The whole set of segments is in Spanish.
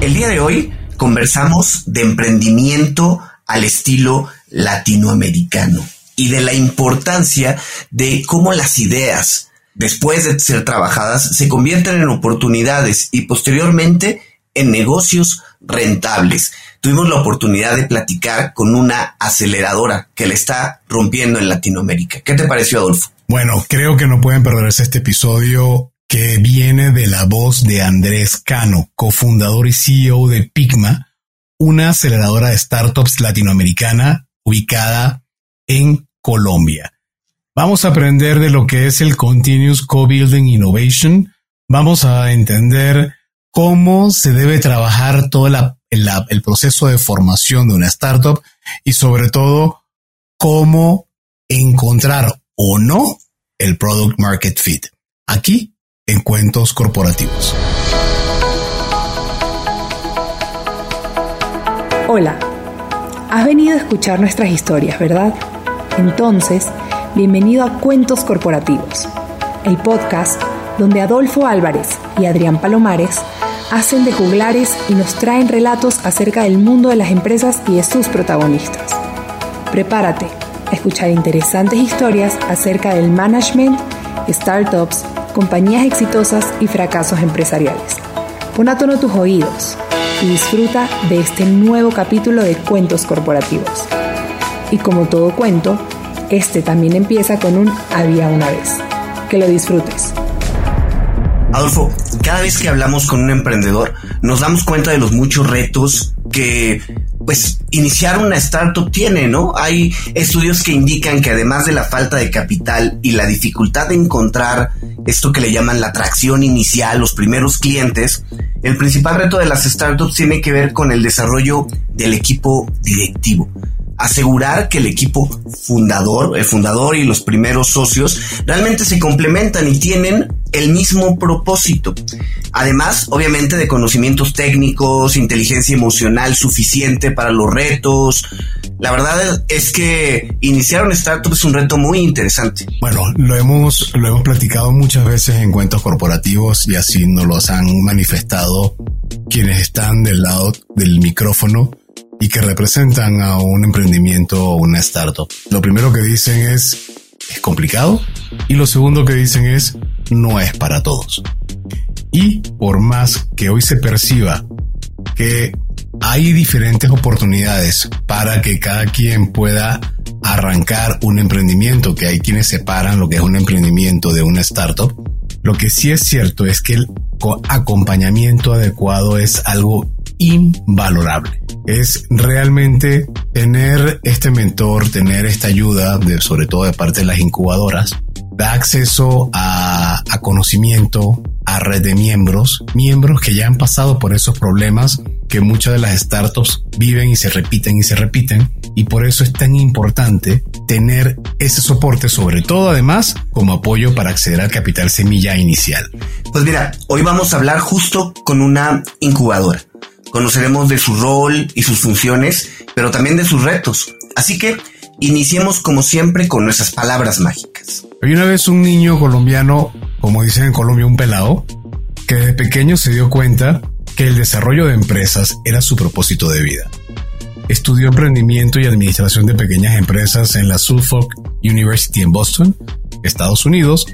El día de hoy conversamos de emprendimiento al estilo latinoamericano y de la importancia de cómo las ideas, después de ser trabajadas, se convierten en oportunidades y posteriormente en negocios rentables. Tuvimos la oportunidad de platicar con una aceleradora que le está rompiendo en Latinoamérica. ¿Qué te pareció, Adolfo? Bueno, creo que no pueden perderse este episodio que viene de la voz de Andrés Cano, cofundador y CEO de Pigma, una aceleradora de startups latinoamericana ubicada en Colombia. Vamos a aprender de lo que es el Continuous Co-Building Innovation. Vamos a entender cómo se debe trabajar todo el proceso de formación de una startup y sobre todo cómo encontrar o no el product market fit. Aquí en Cuentos Corporativos. Hola, has venido a escuchar nuestras historias, ¿verdad? Entonces, bienvenido a Cuentos Corporativos, el podcast donde Adolfo Álvarez y Adrián Palomares hacen de juglares y nos traen relatos acerca del mundo de las empresas y de sus protagonistas. Prepárate a escuchar interesantes historias acerca del management, startups, compañías exitosas y fracasos empresariales. Pon a tono tus oídos y disfruta de este nuevo capítulo de Cuentos Corporativos. Y como todo cuento, este también empieza con un había una vez. Que lo disfrutes. Adolfo, cada vez que hablamos con un emprendedor, nos damos cuenta de los muchos retos que pues iniciar una startup tiene, ¿no? Hay estudios que indican que además de la falta de capital y la dificultad de encontrar esto que le llaman la atracción inicial, los primeros clientes, el principal reto de las startups tiene que ver con el desarrollo del equipo directivo asegurar que el equipo fundador, el fundador y los primeros socios realmente se complementan y tienen el mismo propósito. Además, obviamente, de conocimientos técnicos, inteligencia emocional suficiente para los retos. La verdad es que iniciar un startup es un reto muy interesante. Bueno, lo hemos, lo hemos platicado muchas veces en cuentos corporativos y así nos los han manifestado quienes están del lado del micrófono y que representan a un emprendimiento o una startup. Lo primero que dicen es, es complicado y lo segundo que dicen es, no es para todos. Y por más que hoy se perciba que hay diferentes oportunidades para que cada quien pueda arrancar un emprendimiento, que hay quienes separan lo que es un emprendimiento de una startup, lo que sí es cierto es que el acompañamiento adecuado es algo invalorable. Es realmente tener este mentor, tener esta ayuda, de, sobre todo de parte de las incubadoras, da acceso a, a conocimiento, a red de miembros, miembros que ya han pasado por esos problemas que muchas de las startups viven y se repiten y se repiten. Y por eso es tan importante tener ese soporte, sobre todo además como apoyo para acceder al capital semilla inicial. Pues mira, hoy vamos a hablar justo con una incubadora. Conoceremos de su rol y sus funciones, pero también de sus retos. Así que iniciemos como siempre con nuestras palabras mágicas. Hay una vez un niño colombiano, como dicen en Colombia, un pelado, que desde pequeño se dio cuenta que el desarrollo de empresas era su propósito de vida. Estudió emprendimiento y administración de pequeñas empresas en la Suffolk University en Boston, Estados Unidos,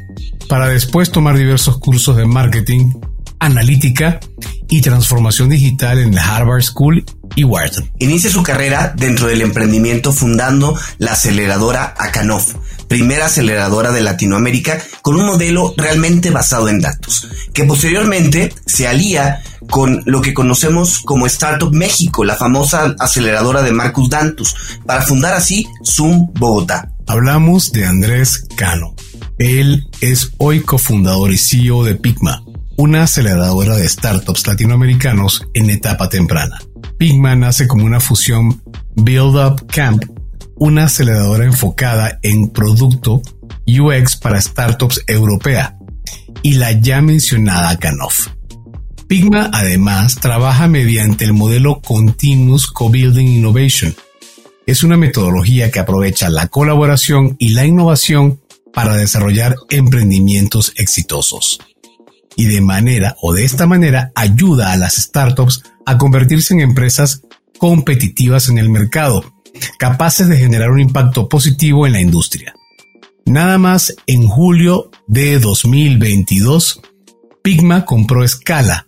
para después tomar diversos cursos de marketing, analítica y transformación digital en la Harvard School y Wharton. Inicia su carrera dentro del emprendimiento fundando la aceleradora Acanov, primera aceleradora de Latinoamérica con un modelo realmente basado en datos, que posteriormente se alía con lo que conocemos como Startup México, la famosa aceleradora de Marcus Dantus, para fundar así Zoom Bogotá. Hablamos de Andrés Cano. Él es hoy cofundador y CEO de Pigma, una aceleradora de startups latinoamericanos en etapa temprana. Pigma nace como una fusión Build Up Camp, una aceleradora enfocada en producto UX para startups europea, y la ya mencionada Canoff. Pigma además trabaja mediante el modelo Continuous Co-Building Innovation. Es una metodología que aprovecha la colaboración y la innovación para desarrollar emprendimientos exitosos. Y de manera o de esta manera ayuda a las startups a convertirse en empresas competitivas en el mercado, capaces de generar un impacto positivo en la industria. Nada más en julio de 2022, Pigma compró Scala,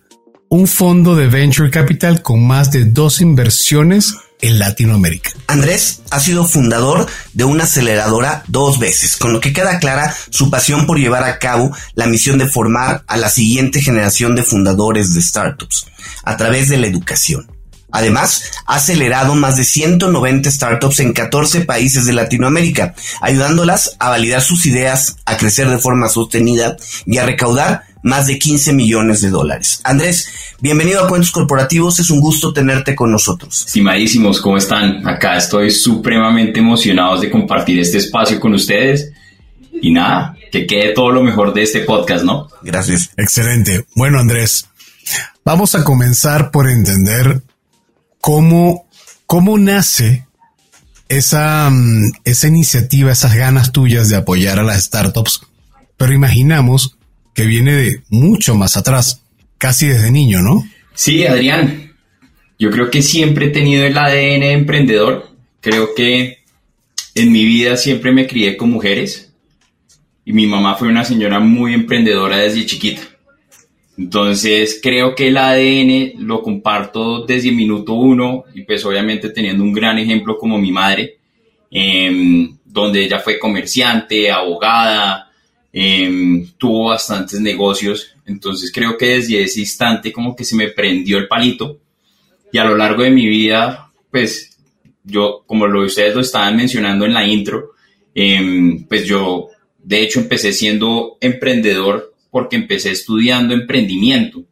un fondo de venture capital con más de dos inversiones en Latinoamérica. Andrés ha sido fundador de una aceleradora dos veces, con lo que queda clara su pasión por llevar a cabo la misión de formar a la siguiente generación de fundadores de startups a través de la educación. Además, ha acelerado más de 190 startups en 14 países de Latinoamérica, ayudándolas a validar sus ideas, a crecer de forma sostenida y a recaudar más de 15 millones de dólares. Andrés, bienvenido a Cuentos Corporativos, es un gusto tenerte con nosotros. Estimadísimos, ¿cómo están? Acá estoy supremamente emocionado de compartir este espacio con ustedes y nada, que quede todo lo mejor de este podcast, ¿no? Gracias. Excelente. Bueno, Andrés, vamos a comenzar por entender cómo, cómo nace esa, mm, esa iniciativa, esas ganas tuyas de apoyar a las startups, pero imaginamos que viene de mucho más atrás, casi desde niño, ¿no? Sí, Adrián. Yo creo que siempre he tenido el ADN emprendedor. Creo que en mi vida siempre me crié con mujeres y mi mamá fue una señora muy emprendedora desde chiquita. Entonces creo que el ADN lo comparto desde el minuto uno y pues obviamente teniendo un gran ejemplo como mi madre, em, donde ella fue comerciante, abogada, Em, tuvo bastantes negocios, entonces creo que desde ese instante como que se me prendió el palito y a lo largo de mi vida, pues yo, como lo ustedes lo estaban mencionando en la intro, em, pues yo de hecho empecé siendo emprendedor porque empecé estudiando emprendimiento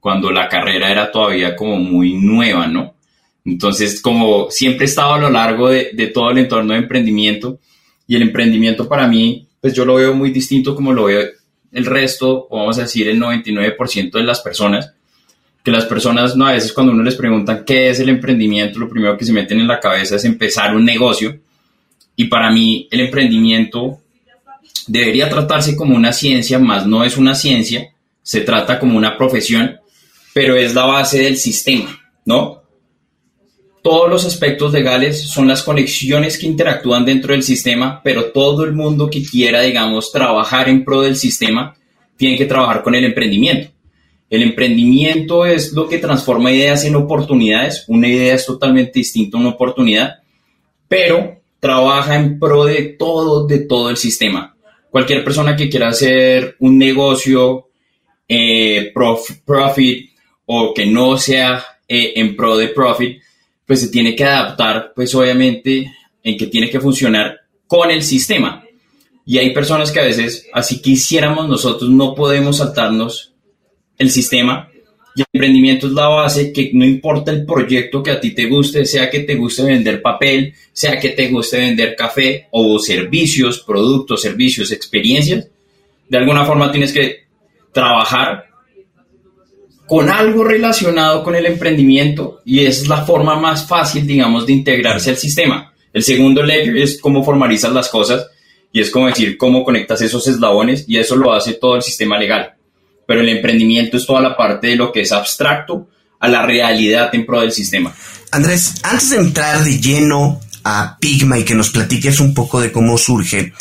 cuando la carrera era todavía como muy nueva, ¿no? Entonces, como siempre he estado a lo largo de, de todo el entorno de emprendimiento y el emprendimiento para mí pues yo lo veo muy distinto como lo veo el resto, o vamos a decir el 99% de las personas, que las personas no a veces cuando uno les pregunta qué es el emprendimiento, lo primero que se meten en la cabeza es empezar un negocio. Y para mí el emprendimiento debería tratarse como una ciencia, más no es una ciencia, se trata como una profesión, pero es la base del sistema, ¿no? Todos los aspectos legales son las conexiones que interactúan dentro del sistema, pero todo el mundo que quiera, digamos, trabajar en pro del sistema, tiene que trabajar con el emprendimiento. El emprendimiento es lo que transforma ideas en oportunidades. Una idea es totalmente distinta a una oportunidad, pero trabaja en pro de todo, de todo el sistema. Cualquier persona que quiera hacer un negocio eh, profit o que no sea eh, en pro de profit, pues se tiene que adaptar, pues obviamente, en que tiene que funcionar con el sistema. Y hay personas que a veces, así quisiéramos nosotros, no podemos saltarnos el sistema. Y el emprendimiento es la base que no importa el proyecto que a ti te guste, sea que te guste vender papel, sea que te guste vender café o servicios, productos, servicios, experiencias, de alguna forma tienes que trabajar con algo relacionado con el emprendimiento y es la forma más fácil, digamos, de integrarse al sistema. El segundo layer es cómo formalizas las cosas y es como decir cómo conectas esos eslabones y eso lo hace todo el sistema legal. Pero el emprendimiento es toda la parte de lo que es abstracto a la realidad en pro del sistema. Andrés, antes de entrar de lleno a Pigma y que nos platiques un poco de cómo surge,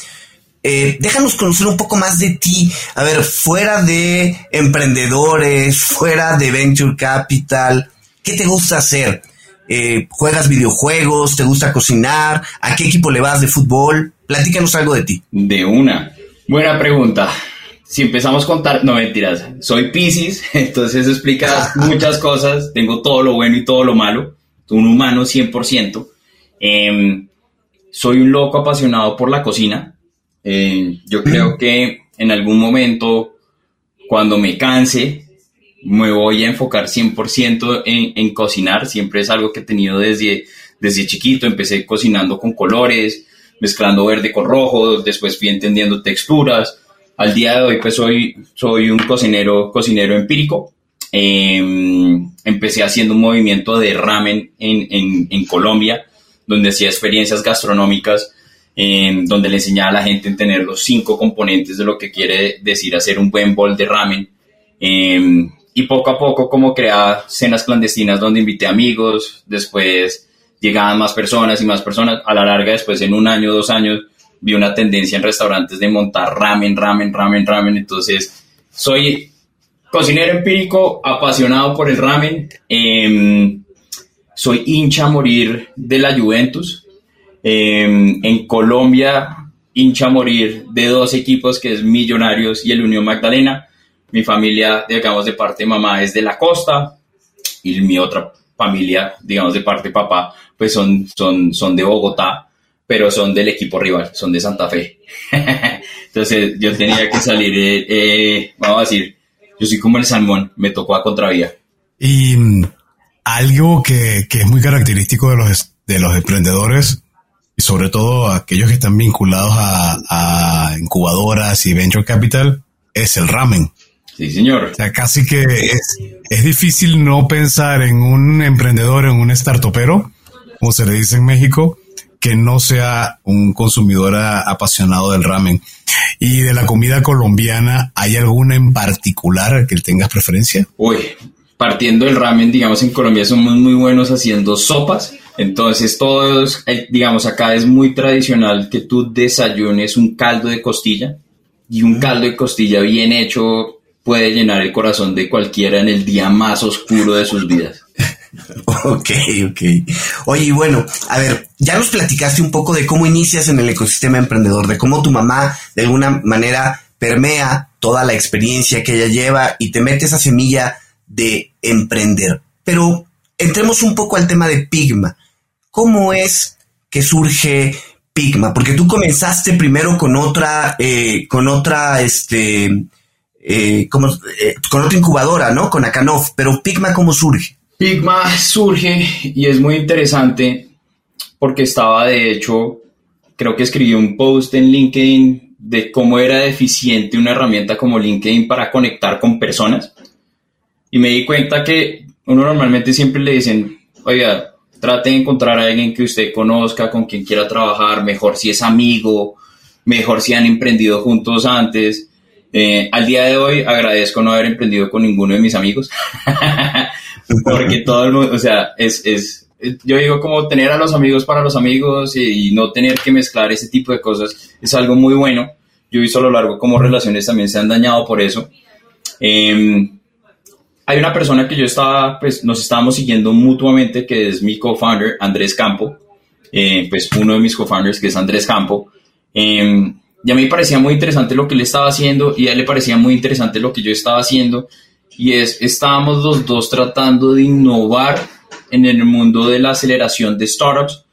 eh, déjanos conocer un poco más de ti. A ver, fuera de emprendedores, fuera de venture capital, ¿qué te gusta hacer? Eh, ¿Juegas videojuegos? ¿Te gusta cocinar? ¿A qué equipo le vas de fútbol? Platícanos algo de ti. De una. Buena pregunta. Si empezamos a contar, no mentiras, soy Pisces, entonces eso explica muchas cosas, tengo todo lo bueno y todo lo malo, un humano 100%. Em, soy un loco apasionado por la cocina, eh, yo creo que en algún momento, cuando me canse, me voy a enfocar 100% en, en cocinar. Siempre es algo que he tenido desde, desde chiquito. Empecé cocinando con colores, mezclando verde con rojo, después fui entendiendo texturas. Al día de hoy, pues soy, soy un cocinero, cocinero empírico. Em, empecé haciendo un movimiento de ramen en, en, en Colombia, donde hacía experiencias gastronómicas donde le enseñaba a la gente a tener los cinco componentes de lo que quiere decir hacer un buen bol de ramen. Em, y poco a poco como creaba cenas clandestinas donde invité amigos, después llegaban más personas y más personas. A la larga, después en un año, dos años, vi una tendencia en restaurantes de montar ramen, ramen, ramen, ramen. Entonces, soy cocinero empírico, apasionado por el ramen. Em, soy hincha a morir de la Juventus. Em, en Colombia, hincha morir de dos equipos que es Millonarios y el Unión Magdalena. Mi familia, digamos, de parte mamá es de la costa y mi otra familia, digamos, de parte de papá, pues son, son, son de Bogotá, pero son del equipo rival, son de Santa Fe. Entonces yo tenía que salir, eh, eh, vamos a decir, yo soy como el salmón, me tocó a contravía. Y mm, algo que, que, es muy característico de los, de los emprendedores, y sobre todo aquellos que están vinculados a, a incubadoras y venture capital, es el ramen. Sí, señor. O sea, casi que es, es difícil no pensar en un emprendedor, en un startupero, como se le dice en México, que no sea un consumidor apasionado del ramen. Y de la comida colombiana, ¿hay alguna en particular que tengas preferencia? Uy, partiendo del ramen, digamos, en Colombia somos muy buenos haciendo sopas. Entonces, todos, eh, digamos, acá es muy tradicional que tú desayunes un caldo de costilla y un caldo de costilla bien hecho puede llenar el corazón de cualquiera en el día más oscuro de sus vidas. ok, ok. Oye, bueno, a ver, ya nos platicaste un poco de cómo inicias en el ecosistema emprendedor, de cómo tu mamá de alguna manera permea toda la experiencia que ella lleva y te mete esa semilla de emprender. Pero entremos un poco al tema de Pigma. ¿Cómo es que surge Pigma? Porque tú comenzaste primero con otra, eh, con otra, este, eh, como, eh, con otra incubadora, ¿no? Con Akanov, pero Pigma, ¿cómo surge? Pigma surge y es muy interesante porque estaba, de hecho, creo que escribí un post en LinkedIn de cómo era deficiente una herramienta como LinkedIn para conectar con personas. Y me di cuenta que uno normalmente siempre le dicen, oiga, trate de encontrar a alguien que usted conozca, con quien quiera trabajar, mejor si es amigo, mejor si han emprendido juntos antes. Eh, al día de hoy agradezco no haber emprendido con ninguno de mis amigos, porque todo el mundo, o sea, es, es, yo digo como tener a los amigos para los amigos y, no tener que mezclar ese tipo de cosas es algo muy bueno. Yo he a lo largo como relaciones también se han dañado por eso. Em, hay una persona que yo estaba, pues nos estábamos siguiendo mutuamente, que es mi co-founder, Andrés Campo, eh, pues uno de mis co-founders, que es Andrés Campo. Eh, y a mí me parecía muy interesante lo que él estaba haciendo y a él le parecía muy interesante lo que yo estaba haciendo. Y es, estábamos los dos tratando de innovar en el mundo de la aceleración de startups,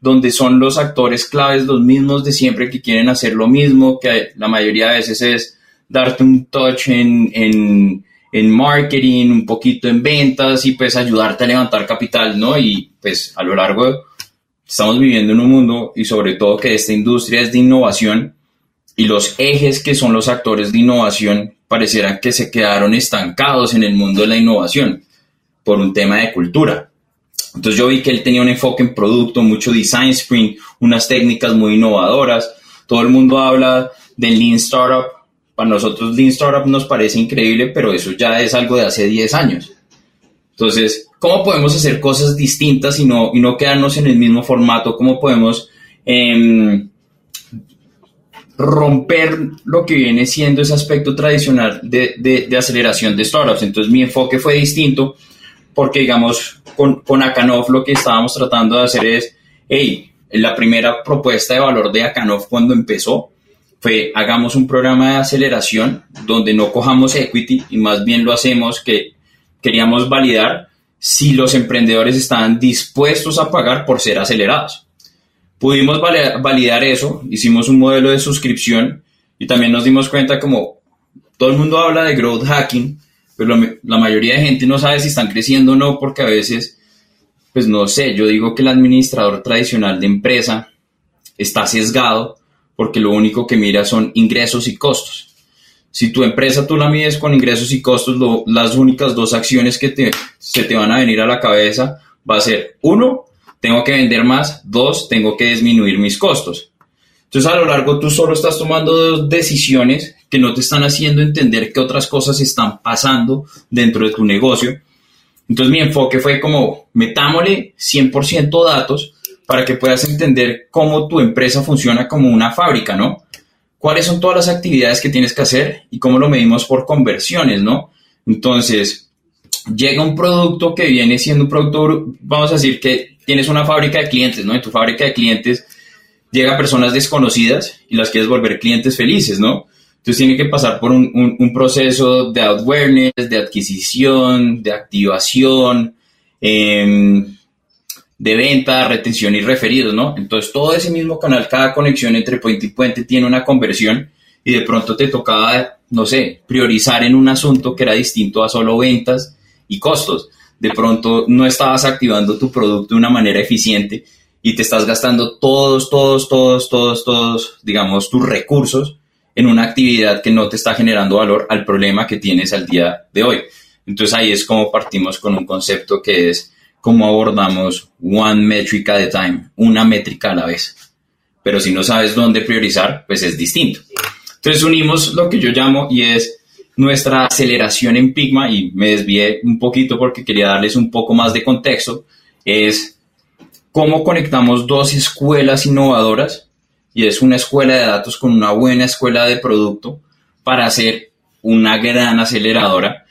donde son los actores claves los mismos de siempre que quieren hacer lo mismo, que la mayoría de veces es darte un touch en, en, en marketing, un poquito en ventas y pues ayudarte a levantar capital, ¿no? Y pues a lo largo estamos viviendo en un mundo y sobre todo que esta industria es de innovación y los ejes que son los actores de innovación parecieran que se quedaron estancados en el mundo de la innovación por un tema de cultura. Entonces yo vi que él tenía un enfoque en producto, mucho design sprint, unas técnicas muy innovadoras. Todo el mundo habla del Lean Startup. Para nosotros Lean Startup nos parece increíble, pero eso ya es algo de hace 10 años. Entonces, ¿cómo podemos hacer cosas distintas y no, y no quedarnos en el mismo formato? ¿Cómo podemos eh, romper lo que viene siendo ese aspecto tradicional de, de, aceleración de startups. Entonces mi enfoque fue distinto porque, digamos, con, con Akanov lo que estábamos tratando de hacer es, hey, la primera propuesta de valor de Akanov cuando empezó fue hagamos un programa de aceleración donde no cojamos equity y más bien lo hacemos que queríamos validar si los emprendedores estaban dispuestos a pagar por ser acelerados. Pudimos validar eso, hicimos un modelo de suscripción y también nos dimos cuenta como todo el mundo habla de growth hacking, pero la mayoría de gente no sabe si están creciendo o no porque a veces, pues no sé, yo digo que el administrador tradicional de empresa está sesgado porque lo único que mira son ingresos y costos. Si tu empresa tú la mides con ingresos y costos, las únicas dos acciones que se te van a venir a la cabeza va a ser, uno, tengo que vender más, dos, tengo que disminuir mis costos. Entonces a lo largo tú solo estás tomando decisiones que no te están haciendo entender que otras cosas están pasando dentro de tu negocio. Entonces mi enfoque fue como metámosle 100% datos para que puedas entender cómo tu empresa funciona como una fábrica, ¿no? cuáles son todas las actividades que tienes que hacer y cómo lo medimos por conversiones, ¿no? Entonces, llega un producto que viene siendo un producto, vamos a decir que tienes una fábrica de clientes, ¿no? En tu fábrica de clientes llega personas desconocidas y las quieres volver clientes felices, ¿no? Entonces tiene que pasar por un, proceso de awareness, de adquisición, de activación, eh, de venta, retención y referidos, ¿no? Entonces todo ese mismo canal, cada conexión entre puente y puente tiene una conversión y de pronto te tocaba, no sé, priorizar en un asunto que era distinto a solo ventas y costos. De pronto no estabas activando tu producto de una manera eficiente y te estás gastando todos, todos, todos, todos, todos, digamos, tus recursos en una actividad que no te está generando valor al problema que tienes al día de hoy. Entonces ahí es como partimos con un concepto que es cómo abordamos one metric at a time, una métrica a la vez. Pero si no sabes dónde priorizar, pues es distinto. Entonces unimos lo que yo llamo y es nuestra aceleración en Pigma y me desvié un poquito porque quería darles un poco más de contexto, es cómo conectamos dos escuelas innovadoras y es una escuela de datos con una buena escuela de producto para hacer una gran aceleradora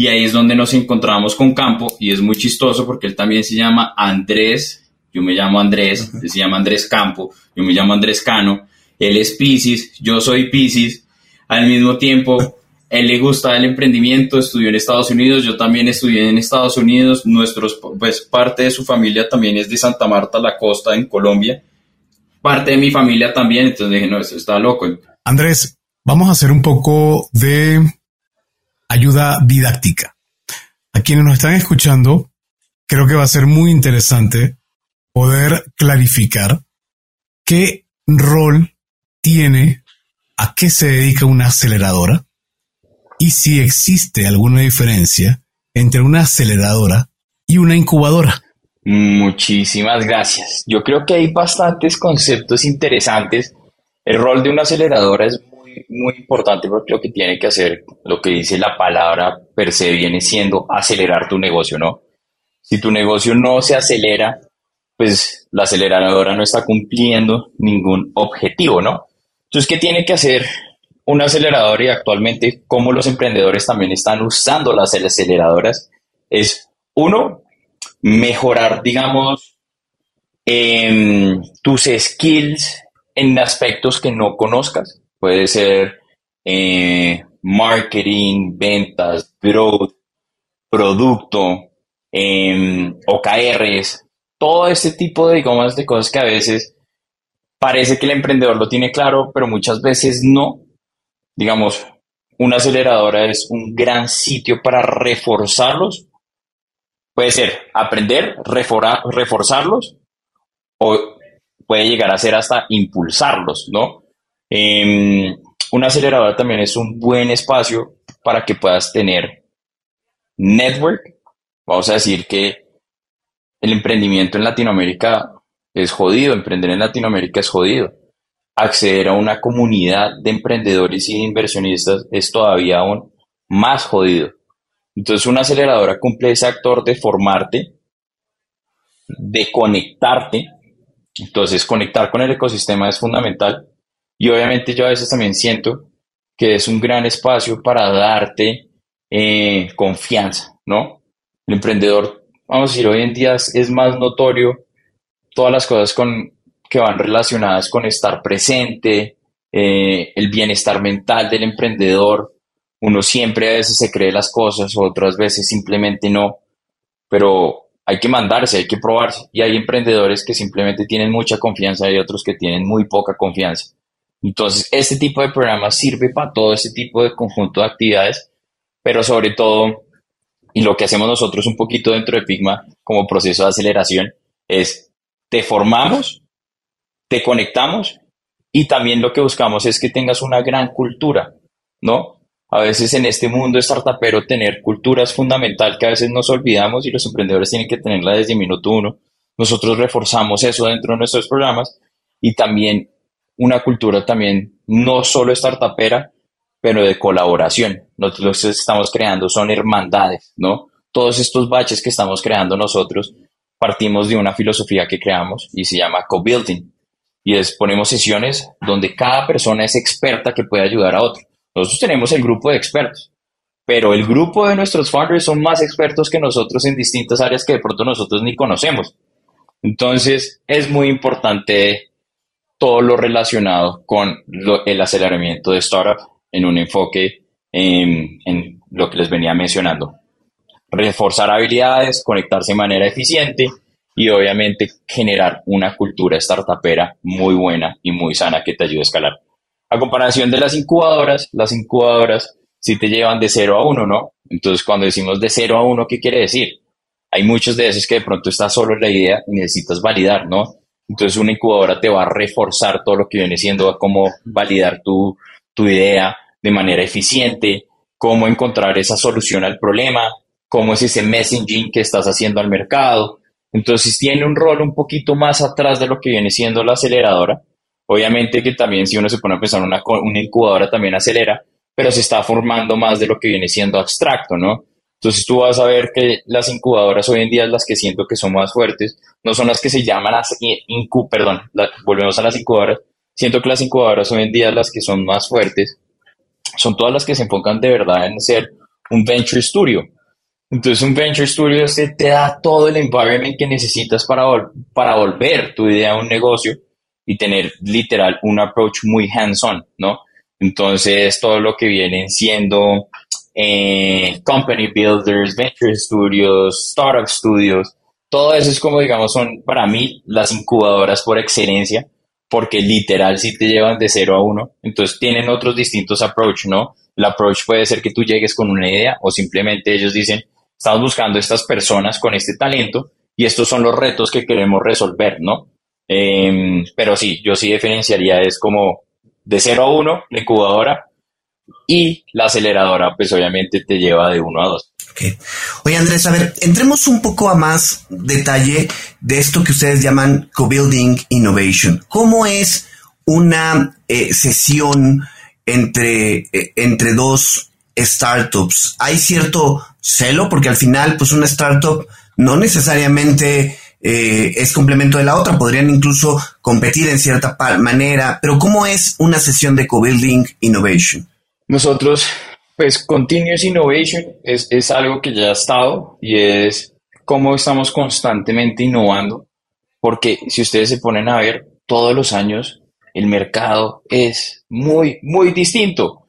y ahí es donde nos encontramos con Campo y es muy chistoso porque él también se llama Andrés, yo me llamo Andrés, él se llama Andrés Campo, yo me llamo Andrés Cano, él es Pisces, yo soy Pisces, al mismo tiempo él le gusta el emprendimiento, estudió en Estados Unidos, yo también estudié en Estados Unidos, nuestros, pues parte de su familia también es de Santa Marta, la costa, en Colombia, parte de mi familia también, entonces dije, no, eso está loco. Andrés, vamos a hacer un poco de ayuda didáctica. A quienes nos están escuchando, creo que va a ser muy interesante poder clarificar qué rol tiene, a qué se dedica una aceleradora y si existe alguna diferencia entre una aceleradora y una incubadora. Muchísimas gracias. Yo creo que hay bastantes conceptos interesantes. El rol de una aceleradora es muy, importante porque lo que tiene que hacer, lo que dice la palabra per se, viene siendo acelerar tu negocio, ¿no? Si tu negocio no se acelera, pues la aceleradora no está cumpliendo ningún objetivo, ¿no? Entonces, ¿qué tiene que hacer un acelerador y actualmente cómo los emprendedores también están usando las aceleradoras? Es, uno, mejorar, digamos, tus skills en aspectos que no conozcas. Puede ser eh, marketing, ventas, growth, producto, eh, OKRs, todo este tipo de, digamos, de cosas que a veces parece que el emprendedor lo tiene claro, pero muchas veces no. Digamos, una aceleradora es un gran sitio para reforzarlos. Puede ser aprender, reforzarlos, o puede llegar a ser hasta impulsarlos, ¿no? Eh, una aceleradora también es un buen espacio para que puedas tener network. Vamos a decir que el emprendimiento en Latinoamérica es jodido, emprender en Latinoamérica es jodido. Acceder a una comunidad de emprendedores y inversionistas es todavía aún más jodido. Entonces una aceleradora cumple ese actor de formarte, de conectarte. Entonces conectar con el ecosistema es fundamental y obviamente yo a veces también siento que es un gran espacio para darte eh, confianza, ¿no? El emprendedor, vamos a decir, hoy en día es más notorio todas las cosas con, que van relacionadas con estar presente, eh, el bienestar mental del emprendedor. Uno siempre a veces se cree las cosas, otras veces simplemente no, pero hay que mandarse, hay que probarse. Y hay emprendedores que simplemente tienen mucha confianza y otros que tienen muy poca confianza. Entonces, este tipo de programa sirve para todo este tipo de conjunto de actividades, pero sobre todo, y lo que hacemos nosotros un poquito dentro de Pigma como proceso de aceleración, es te formamos, te conectamos y también lo que buscamos es que tengas una gran cultura, ¿no? A veces en este mundo startupero tener cultura es fundamental que a veces nos olvidamos y los emprendedores tienen que tenerla desde minuto uno. Nosotros reforzamos eso dentro de nuestros programas y también una cultura también no solo startupera, pero de colaboración. Nosotros estamos creando son hermandades, ¿no? Todos estos baches que estamos creando nosotros partimos de una filosofía que creamos y se llama co-building. Y es ponemos sesiones donde cada persona es experta que puede ayudar a otro. Nosotros tenemos el grupo de expertos, pero el grupo de nuestros founders son más expertos que nosotros en distintas áreas que de pronto nosotros ni conocemos. Entonces, es muy importante todo lo relacionado con el aceleramiento de startup en un enfoque en, en lo que les venía mencionando. Reforzar habilidades, conectarse de manera eficiente y obviamente generar una cultura startupera muy buena y muy sana que te ayude a escalar. A comparación de las incubadoras, las incubadoras sí te llevan de 0 a 1, ¿no? Entonces, cuando decimos de 0 a 1, ¿qué quiere decir? Hay muchos de esos que de pronto está solo la idea y necesitas validar, ¿no? Entonces, una incubadora te va a reforzar todo lo que viene siendo cómo validar tu, tu idea de manera eficiente, cómo encontrar esa solución al problema, cómo es ese messaging que estás haciendo al mercado. Entonces, tiene un rol un poquito más atrás de lo que viene siendo la aceleradora Obviamente que también si uno se pone a pensar una, una incubadora también acelera, pero se está formando más de lo que viene siendo abstracto, ¿no? Entonces tú vas a ver que las incubadoras hoy en día, las que siento que son más fuertes, no son las que se llaman las incu, perdón, volvemos a las incubadoras. Siento que las incubadoras hoy en día, las que son más fuertes, son todas las que se enfocan de verdad en ser un venture studio. Entonces un venture studio te da todo el environment que necesitas para, para volver tu idea a un negocio y tener literal un approach muy hands-on, ¿no? Entonces, todo lo que vienen siendo eh, company builders, venture studios, startup studios, todo eso es como, digamos, son para mí las incubadoras por excelencia, porque literal si te llevan de cero a uno, entonces tienen otros distintos approach, ¿no? El approach puede ser que tú llegues con una idea o simplemente ellos dicen, estamos buscando estas personas con este talento y estos son los retos que queremos resolver, ¿no? Em, pero sí, yo sí diferenciaría es como de 0 a 1 la incubadora y la aceleradora pues obviamente te lleva de 1 a 2. Oye Andrés, a ver, entremos un poco a más detalle de esto que ustedes llaman co-building innovation. ¿Cómo es una eh, sesión entre, eh, entre dos startups? ¿Hay cierto celo? Porque al final, pues una startup no necesariamente eh, es complemento de la otra, podrían incluso competir en cierta manera, pero ¿cómo es una sesión de co-building innovation? Nosotros, pues Continuous Innovation es, es algo que ya ha estado y es cómo estamos constantemente innovando, porque si ustedes se ponen a ver, todos los años el mercado es muy, muy distinto.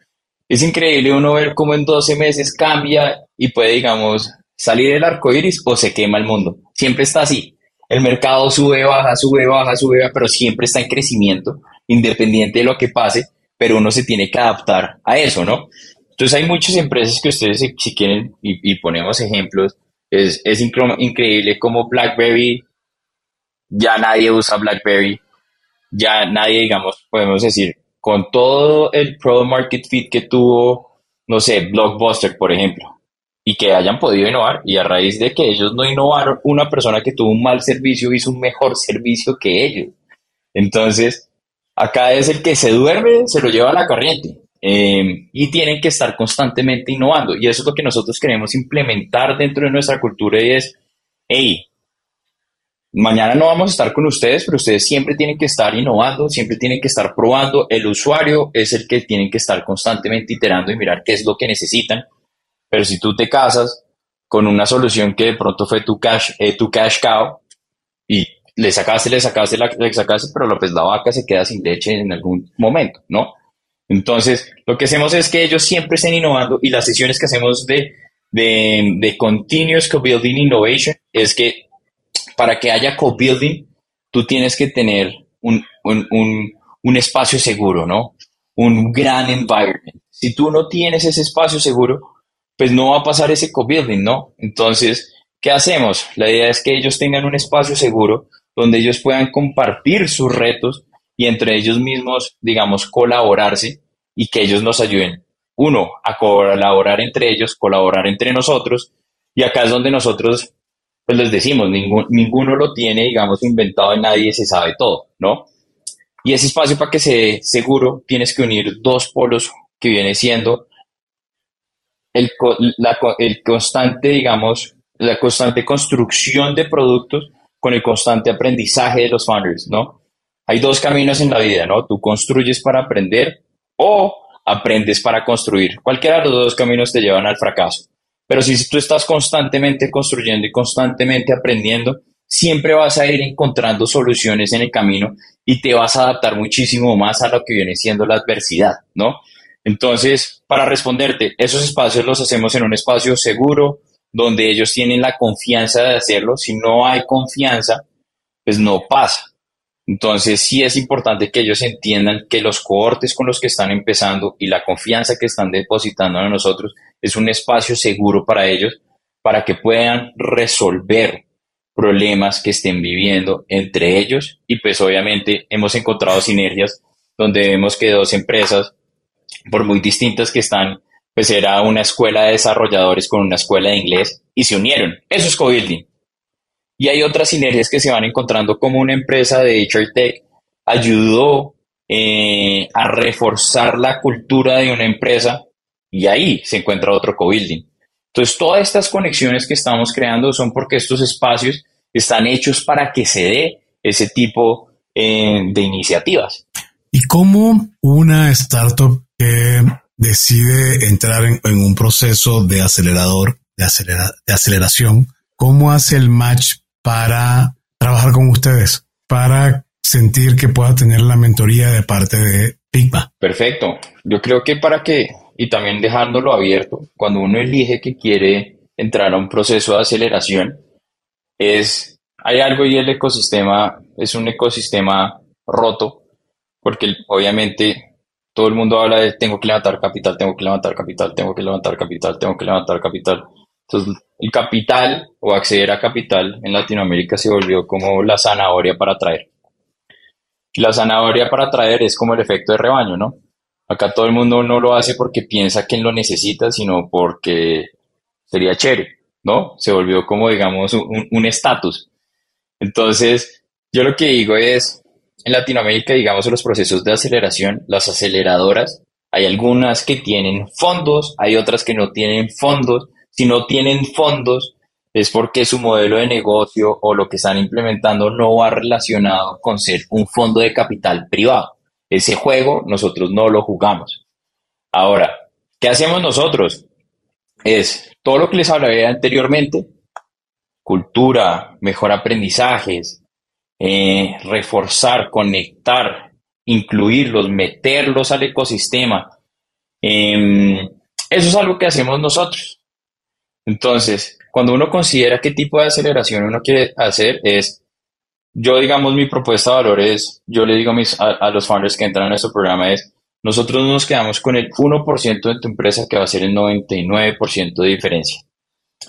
Es increíble uno ver cómo en 12 meses cambia y puede, digamos, salir el arco iris o se quema el mundo. Siempre está así el mercado sube, baja, sube, baja, sube, baja, pero siempre está en crecimiento, independiente de lo que pase, pero uno se tiene que adaptar a eso, ¿no? Entonces hay muchas empresas que ustedes, si, quieren, y, ponemos ejemplos, es, es increíble como BlackBerry, ya nadie usa BlackBerry, ya nadie, digamos, podemos decir, con todo el Pro Market Fit que tuvo, no sé, Blockbuster, por ejemplo, y que hayan podido innovar y a raíz de que ellos no innovaron, una persona que tuvo un mal servicio hizo un mejor servicio que ellos. Entonces, acá es el que se duerme, se lo lleva a la corriente em, y tienen que estar constantemente innovando. Y eso es lo que nosotros queremos implementar dentro de nuestra cultura y es, hey, mañana no vamos a estar con ustedes, pero ustedes siempre tienen que estar innovando, siempre tienen que estar probando, el usuario es el que tienen que estar constantemente iterando y mirar qué es lo que necesitan. Pero si tú te casas con una solución que de pronto fue tu cash, eh, tu cash cow y le sacaste, le sacaste, le sacaste, pero pues la vaca se queda sin leche en algún momento, ¿no? Entonces, lo que hacemos es que ellos siempre estén innovando y las sesiones que hacemos de, de, Continuous Co-Building Innovation es que para que haya co-building, tú tienes que tener un, un, un, un espacio seguro, ¿no? Un gran environment. Si tú no tienes ese espacio seguro, pues no va a pasar ese co-building, ¿no? Entonces, ¿qué hacemos? La idea es que ellos tengan un espacio seguro donde ellos puedan compartir sus retos y entre ellos mismos, digamos, colaborarse y que ellos nos ayuden, uno, a colaborar entre ellos, colaborar entre nosotros, y acá es donde nosotros, pues les decimos, ninguno lo tiene, digamos, inventado y nadie se sabe todo, ¿no? Y ese espacio para que se seguro tienes que unir dos polos que viene siendo el, el constante, digamos, la constante construcción de productos con el constante aprendizaje de los founders, ¿no? Hay dos caminos en la vida, ¿no? Tú construyes para aprender o aprendes para construir. Cualquiera de los dos caminos te llevan al fracaso. Pero si tú estás constantemente construyendo y constantemente aprendiendo, siempre vas a ir encontrando soluciones en el camino y te vas a adaptar muchísimo más a lo que viene siendo la adversidad, ¿no? Entonces, para responderte, esos espacios los hacemos en un espacio seguro, donde ellos tienen la confianza de hacerlo. Si no hay confianza, pues no pasa. Entonces, sí es importante que ellos entiendan que los cohortes con los que están empezando y la confianza que están depositando en nosotros es un espacio seguro para ellos, para que puedan resolver problemas que estén viviendo entre ellos y pues obviamente hemos encontrado sinergias donde vemos que dos empresas, por muy distintas que están, pues era una escuela de desarrolladores con una escuela de inglés y se unieron. Eso es co-building. Y hay otras sinergias que se van encontrando como una empresa de HR Tech ayudó eh, a reforzar la cultura de una empresa y ahí se encuentra otro co-building. Entonces, todas estas conexiones que estamos creando son porque estos espacios están hechos para que se dé ese tipo eh, de iniciativas. ¿Y cómo una startup que decide entrar en, un proceso de acelerador, de, de aceleración, cómo hace el match para trabajar con ustedes, para sentir que pueda tener la mentoría de parte de Pigma? Perfecto. Yo creo que para que, y también dejándolo abierto, cuando uno elige que quiere entrar a un proceso de aceleración, es, hay algo y el ecosistema es un ecosistema roto, porque obviamente todo el mundo habla de tengo que levantar capital, tengo que levantar capital, tengo que levantar capital, tengo que levantar capital. Entonces, el capital o acceder a capital en Latinoamérica se volvió como la zanahoria para atraer. La zanahoria para atraer es como el efecto de rebaño, ¿no? Acá todo el mundo no lo hace porque piensa que lo necesita, sino porque sería chévere. ¿no? Se volvió como, digamos, un estatus. Entonces, yo lo que digo es, en Latinoamérica, digamos, los procesos de aceleración, las aceleradoras, hay algunas que tienen fondos, hay otras que no tienen fondos. Si no tienen fondos, es porque su modelo de negocio o lo que están implementando no va relacionado con ser un fondo de capital privado. Ese juego nosotros no lo jugamos. Ahora, ¿qué hacemos nosotros? Es todo lo que les hablé anteriormente, cultura, mejor aprendizajes, eh, reforzar, conectar, incluirlos, meterlos al ecosistema. Em, eso es algo que hacemos nosotros. Entonces, cuando uno considera qué tipo de aceleración uno quiere hacer, es, yo digamos, mi propuesta de valor es, yo le digo a, a, los founders que entran a nuestro programa es, nosotros nos quedamos con el 1% de tu empresa que va a ser el 99% de diferencia.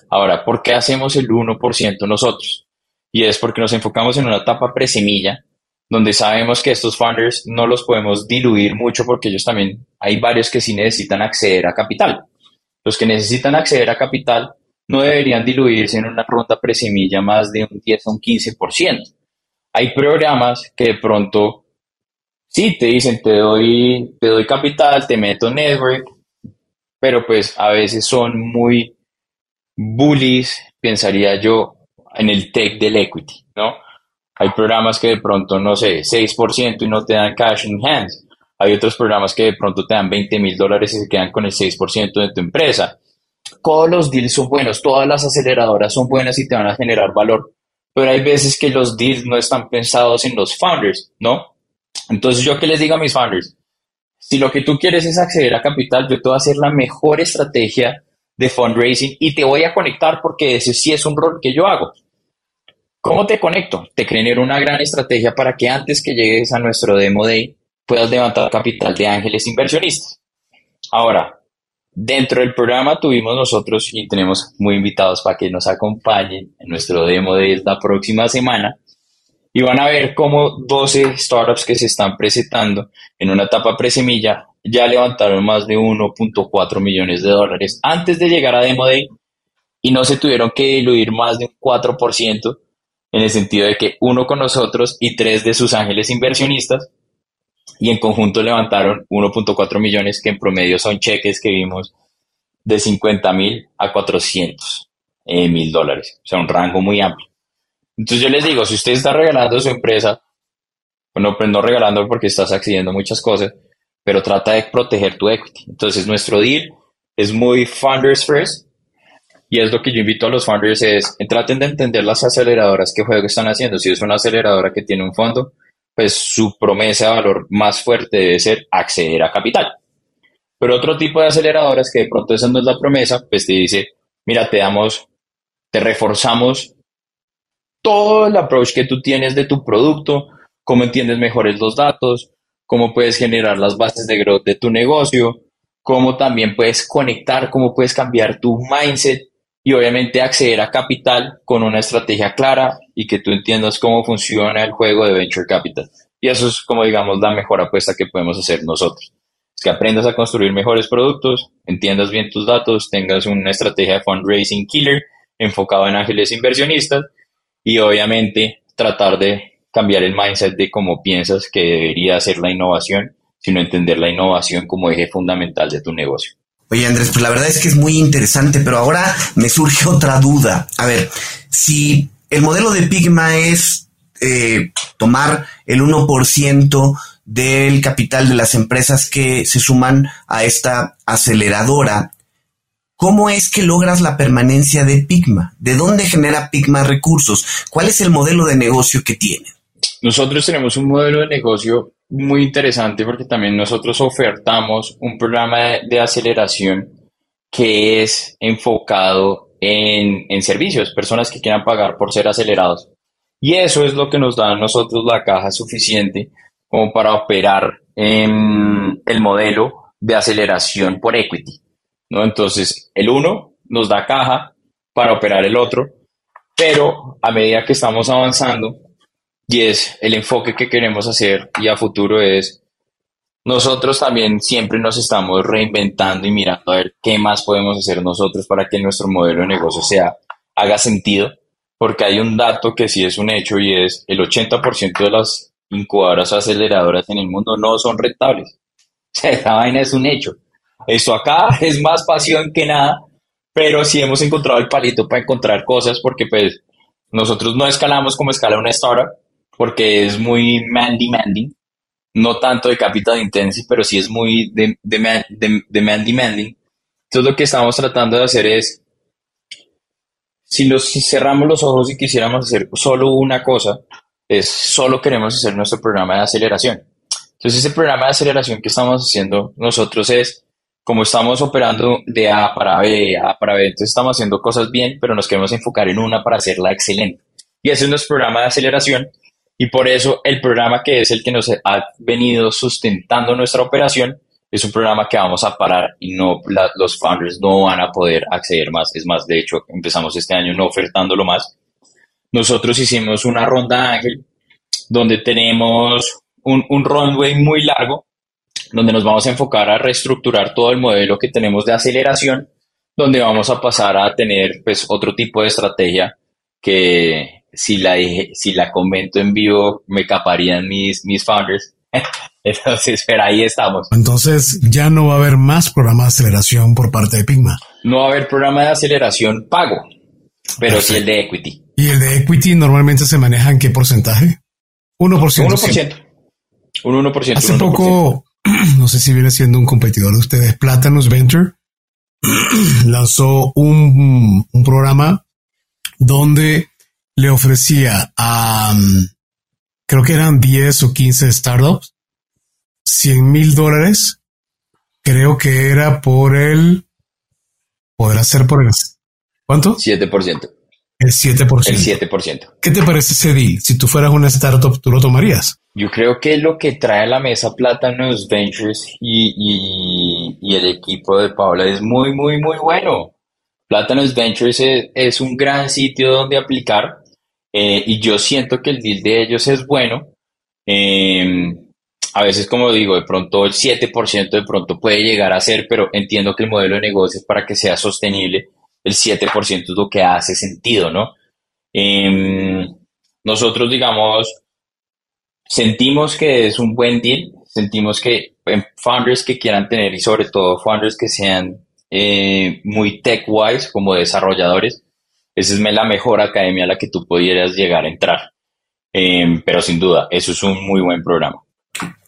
Ahora, ¿por qué hacemos el 1% nosotros? Y es porque nos enfocamos en una etapa presemilla, donde sabemos que estos founders no los podemos diluir mucho porque ellos también, hay varios que sí necesitan acceder a capital. Los que necesitan acceder a capital no deberían diluirse en una ronda presemilla más de un 10 o un 15%. Hay programas que de pronto sí, te dicen, te doy, te doy capital, te meto network, pero pues a veces son muy bullies, pensaría yo, en el tech del equity, ¿no? Hay programas que de pronto, no sé, 6% y no te dan cash in hands. Hay otros programas que de pronto te dan 20 mil dólares y se quedan con el 6% de tu empresa. Todos los deals son buenos, todas las aceleradoras son buenas y te van a generar valor, pero hay veces que los deals no están pensados en los founders, ¿no? Entonces, ¿yo qué les digo a mis founders? Si lo que tú quieres es acceder a capital, yo te voy a hacer la mejor estrategia de fundraising y te voy a conectar porque ese sí es un rol que yo hago. ¿Cómo te conecto? Te creer una gran estrategia para que antes que llegues a nuestro Demo Day puedas levantar capital de ángeles inversionistas. Ahora, dentro del programa tuvimos nosotros y tenemos muy invitados para que nos acompañen en nuestro Demo Day la próxima semana y van a ver cómo 12 startups que se están presentando en una etapa presemilla ya levantaron más de 1.4 millones de dólares antes de llegar a Demo Day y no se tuvieron que diluir más de un 4% en el sentido de que uno con nosotros y tres de sus ángeles inversionistas y en conjunto levantaron 1.4 millones que en promedio son cheques que vimos de 50 mil a 400 eh, mil dólares. O sea, un rango muy amplio. Entonces yo les digo, si usted está regalando su empresa, bueno, pues no regalando porque estás accediendo muchas cosas, pero trata de proteger tu equity. Entonces nuestro deal es muy funders first y es lo que yo invito a los founders es, traten de entender las aceleradoras que juego están haciendo. Si es una aceleradora que tiene un fondo, pues su promesa de valor más fuerte debe ser acceder a capital. Pero otro tipo de aceleradoras que de pronto esa no es la promesa, pues te dice, mira, te damos, te reforzamos todo el approach que tú tienes de tu producto, cómo entiendes mejores los datos, cómo puedes generar las bases de growth de tu negocio, cómo también puedes conectar, cómo puedes cambiar tu mindset y obviamente acceder a capital con una estrategia clara y que tú entiendas cómo funciona el juego de Venture Capital. Y eso es como digamos la mejor apuesta que podemos hacer nosotros. Es que aprendas a construir mejores productos, entiendas bien tus datos, tengas una estrategia de fundraising killer enfocado en ángeles inversionistas y obviamente tratar de cambiar el mindset de cómo piensas que debería ser la innovación, sino entender la innovación como eje fundamental de tu negocio. Oye Andrés, pues la verdad es que es muy interesante, pero ahora me surge otra duda. A ver, si el modelo de Pigma es eh, tomar el 1% del capital de las empresas que se suman a esta aceleradora, ¿cómo es que logras la permanencia de Pigma? ¿De dónde genera Pigma recursos? ¿Cuál es el modelo de negocio que tiene? Nosotros tenemos un modelo de negocio muy interesante porque también nosotros ofertamos un programa de, aceleración que es enfocado en, en, servicios, personas que quieran pagar por ser acelerados. Y eso es lo que nos da a nosotros la caja suficiente como para operar en el modelo de aceleración por equity. ¿No? Entonces, el uno nos da caja para operar el otro, pero a medida que estamos avanzando, y es el enfoque que queremos hacer y a futuro es nosotros también siempre nos estamos reinventando y mirando a ver qué más podemos hacer nosotros para que nuestro modelo de negocio sea haga sentido, porque hay un dato que sí es un hecho y es el 80% de las incubadoras aceleradoras en el mundo no son rentables. O esa vaina es un hecho. Esto acá es más pasión que nada, pero sí hemos encontrado el palito para encontrar cosas porque pues nosotros no escalamos como escala una startup, porque es muy man demanding, no tanto de capital intensive, pero sí es muy de, de, man, demanding. Entonces lo que estamos tratando de hacer es, si, los, si cerramos los ojos y quisiéramos hacer solo una cosa, es solo queremos hacer nuestro programa de aceleración. Entonces ese programa de aceleración que estamos haciendo nosotros es, como estamos operando de A para B, A para B, entonces estamos haciendo cosas bien, pero nos queremos enfocar en una para hacerla excelente. Y ese es nuestro programa de aceleración y por eso el programa que es el que nos ha venido sustentando nuestra operación es un programa que vamos a parar y no los founders no van a poder acceder más. Es más, de hecho, empezamos este año no ofertándolo más. Nosotros hicimos una ronda ángel donde tenemos un, un runway muy largo donde nos vamos a enfocar a reestructurar todo el modelo que tenemos de aceleración, donde vamos a pasar a tener pues otro tipo de estrategia que si la, si la comento en vivo, me caparían mis, mis founders. Entonces, pero ahí estamos. Entonces, ya no va a haber más programa de aceleración por parte de Pigma. No va a haber programa de aceleración pago, pero sí el de equity. ¿Y el de equity normalmente se maneja en qué porcentaje? 1%. 1%. Un 1%. Hace poco, no sé si viene siendo un competidor de ustedes, Platanus Venture, lanzó un, programa donde le ofrecía a, mm, creo que eran 10 o 15 startups, 100 mil dólares. Creo que era por el, podrá ser por el, ¿cuánto? 7%. El 7%. El 7%. ¿Qué te parece ese deal? Si tú fueras una startup, ¿tú lo tomarías? Yo creo que lo que trae a la mesa Plátanos Ventures y, y, y el equipo de Paula es muy, muy, muy bueno. Plátanos Ventures es, es, un gran sitio donde aplicar eh, y yo siento que el deal de ellos es bueno. Em, a veces, como digo, de pronto el 7% de pronto puede llegar a ser, pero entiendo que el modelo de negocios para que sea sostenible, el 7% es lo que hace sentido, ¿no? Em, nosotros, digamos, sentimos que es un buen deal, sentimos que en founders que quieran tener y sobre todo founders que sean eh, muy tech-wise como desarrolladores, esa es la mejor academia a la que tú pudieras llegar a entrar. Em, pero sin duda, eso es un muy buen programa.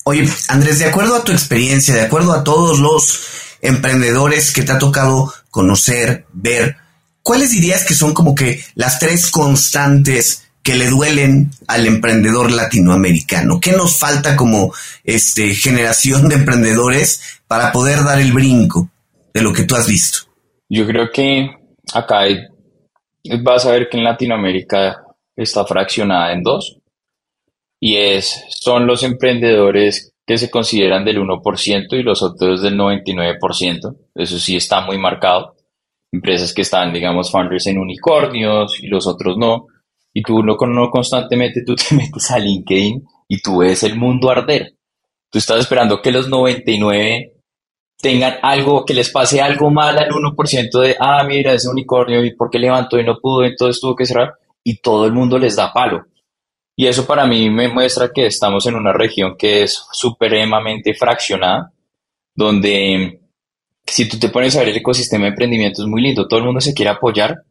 Oye, Andrés, de acuerdo a tu experiencia, de acuerdo a todos los emprendedores que te ha tocado conocer, ver, ¿cuáles dirías que son como que las tres constantes que le duelen al emprendedor latinoamericano? ¿Qué nos falta como este, generación de emprendedores para poder dar el brinco de lo que tú has visto? Yo creo que acá hay, vas a ver que en Latinoamérica está fraccionada en dos y es, son los emprendedores que se consideran del 1% y los otros del 99%. Eso sí está muy marcado. Empresas que están, digamos, founders en unicornios y los otros no. Y tú no, no constantemente tú te metes a LinkedIn y tú ves el mundo arder. Tú estás esperando que los 99 tengan algo, que les pase algo mal al 1% de, ah, mira, ese unicornio, ¿y por qué levantó y no pudo? Entonces tuvo que cerrar y todo el mundo les da palo. Y eso para mí me muestra que estamos en una región que es supremamente fraccionada, donde si tú te pones a ver el ecosistema de emprendimiento es muy lindo, todo el mundo se quiere apoyar,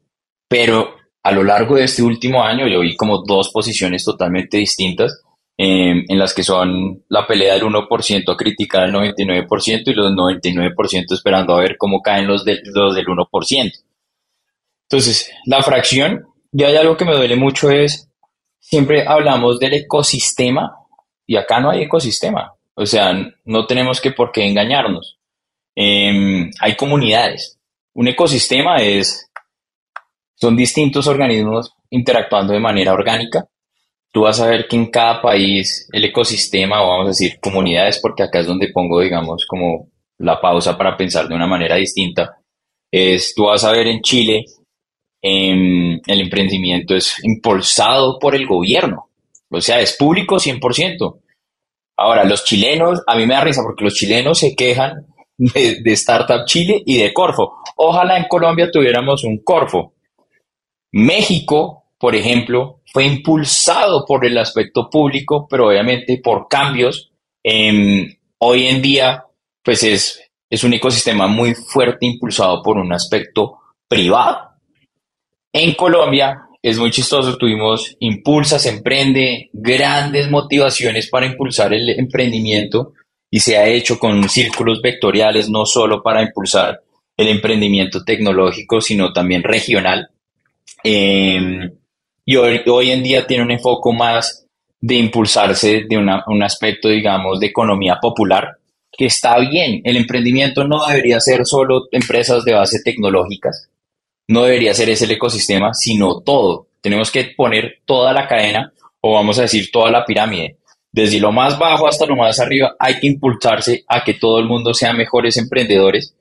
pero a lo largo de este último año yo vi como dos posiciones totalmente distintas em, en las que son la pelea del 1% a criticar al 99% y los 99% esperando a ver cómo caen los, los del 1%. Entonces, la fracción y hay algo que me duele mucho es, siempre hablamos del ecosistema y acá no hay ecosistema. O sea, no tenemos que por qué engañarnos. Em, hay comunidades. Un ecosistema es, son distintos organismos interactuando de manera orgánica. Tú vas a ver que en cada país el ecosistema, vamos a decir comunidades, porque acá es donde pongo, digamos, como la pausa para pensar de una manera distinta, es, tú vas a ver en Chile el emprendimiento es impulsado por el gobierno, o sea, es público 100%. Ahora, los chilenos, a mí me da risa porque los chilenos se quejan de, Startup Chile y de Corfo. Ojalá en Colombia tuviéramos un Corfo. México, por ejemplo, fue impulsado por el aspecto público, pero obviamente por cambios. hoy en día, pues es, es un ecosistema muy fuerte impulsado por un aspecto privado. En Colombia es muy chistoso, tuvimos Impulsas, Emprende, grandes motivaciones para impulsar el emprendimiento y se ha hecho con círculos vectoriales, no solo para impulsar el emprendimiento tecnológico, sino también regional. Em, y hoy, en día tiene un enfoque más de impulsarse de un aspecto, digamos, de economía popular, que está bien. El emprendimiento no debería ser solo empresas de base tecnológicas, no debería ser ese el ecosistema, sino todo. Tenemos que poner toda la cadena, o vamos a decir toda la pirámide. Desde lo más bajo hasta lo más arriba, hay que impulsarse a que todo el mundo sea mejores emprendedores.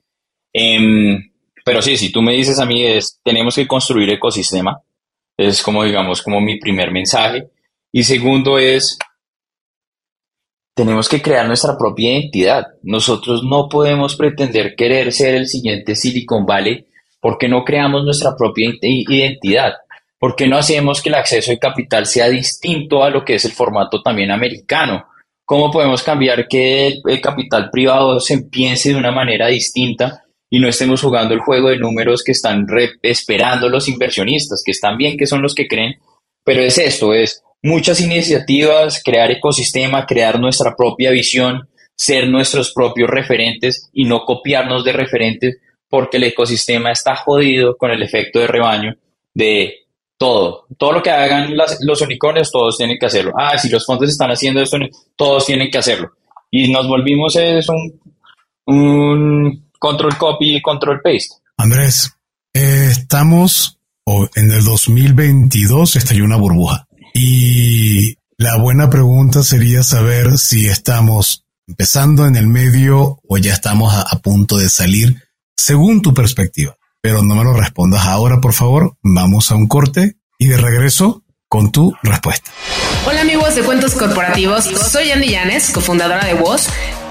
Em, pero sí, si tú me dices a mí, es, tenemos que construir ecosistema. Es como, digamos, como mi primer mensaje. Y segundo es, tenemos que crear nuestra propia identidad. Nosotros no podemos pretender querer ser el siguiente Silicon Valley ¿Por qué no creamos nuestra propia identidad? ¿Por qué no hacemos que el acceso de capital sea distinto a lo que es el formato también americano? ¿Cómo podemos cambiar que el, capital privado se piense de una manera distinta y no estemos jugando el juego de números que están esperando los inversionistas, que están bien, que son los que creen? Pero es esto, es muchas iniciativas, crear ecosistema, crear nuestra propia visión, ser nuestros propios referentes y no copiarnos de referentes porque el ecosistema está jodido con el efecto de rebaño de todo. Todo lo que hagan los unicornios, todos tienen que hacerlo. Ah, si los fondos están haciendo esto, todos tienen que hacerlo. Y nos volvimos es un, control copy y control paste. Andrés, eh, estamos en el 2022 estalló una burbuja. Y la buena pregunta sería saber si estamos empezando en el medio o ya estamos a punto de salir según tu perspectiva. Pero no me lo respondas ahora, por favor. Vamos a un corte y de regreso con tu respuesta. Hola amigos de Cuentos Corporativos, soy Andy Llanes, cofundadora de Voz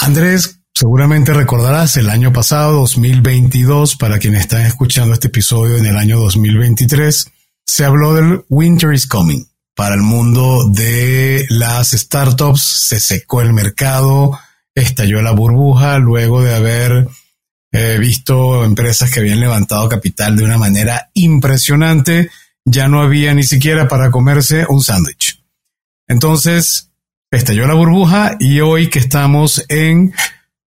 Andrés, seguramente recordarás el año pasado, 2022, para quienes están escuchando este episodio en el año 2023, se habló del Winter is Coming. Para el mundo de las startups se secó el mercado, estalló la burbuja luego de haber eh, visto empresas que habían levantado capital de una manera impresionante, ya no había ni siquiera para comerse un sándwich. Entonces, estalló la burbuja y hoy que estamos en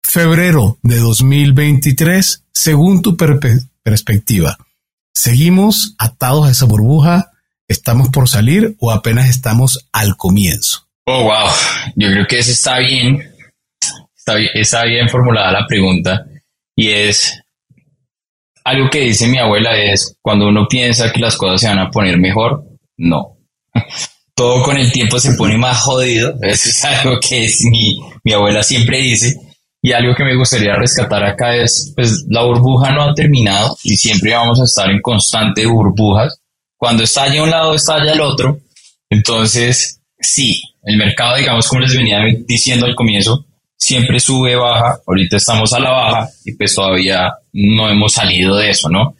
febrero de 2023, según tu perspectiva, ¿seguimos atados a esa burbuja? ¿Estamos por salir o apenas estamos al comienzo? Oh, wow. Yo creo que eso está bien. Está bien, bien formulada la pregunta. Y es algo que dice mi abuela es cuando uno piensa que las cosas se van a poner mejor, no todo con el tiempo se pone más jodido. Eso es algo que mi, mi abuela siempre dice. Y algo que me gustaría rescatar acá es, pues la burbuja no ha terminado y siempre vamos a estar en constante burbujas. Cuando estalla un lado, estalla el otro. Entonces, sí, el mercado, digamos, como les venía diciendo al comienzo, siempre sube, baja. Ahorita estamos a la baja y pues todavía no hemos salido de eso, ¿no?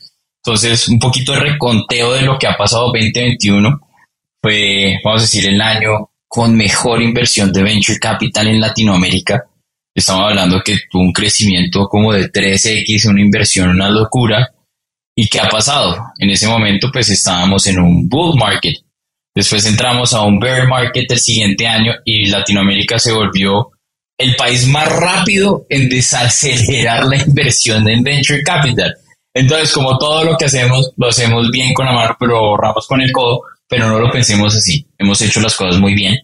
Entonces, un poquito de reconteo de lo que ha pasado 2021 fue, vamos a decir, el año con mejor inversión de venture capital en Latinoamérica. Estamos hablando que tuvo un crecimiento como de 3x, una inversión, una locura. ¿Y qué ha pasado? En ese momento pues estábamos en un bull market. Después entramos a un bear market el siguiente año y Latinoamérica se volvió el país más rápido en desacelerar la inversión en venture capital. Entonces, como todo lo que hacemos, lo hacemos bien con la mano, pero ahorramos con el codo, pero no lo pensemos así. Hemos hecho las cosas muy bien.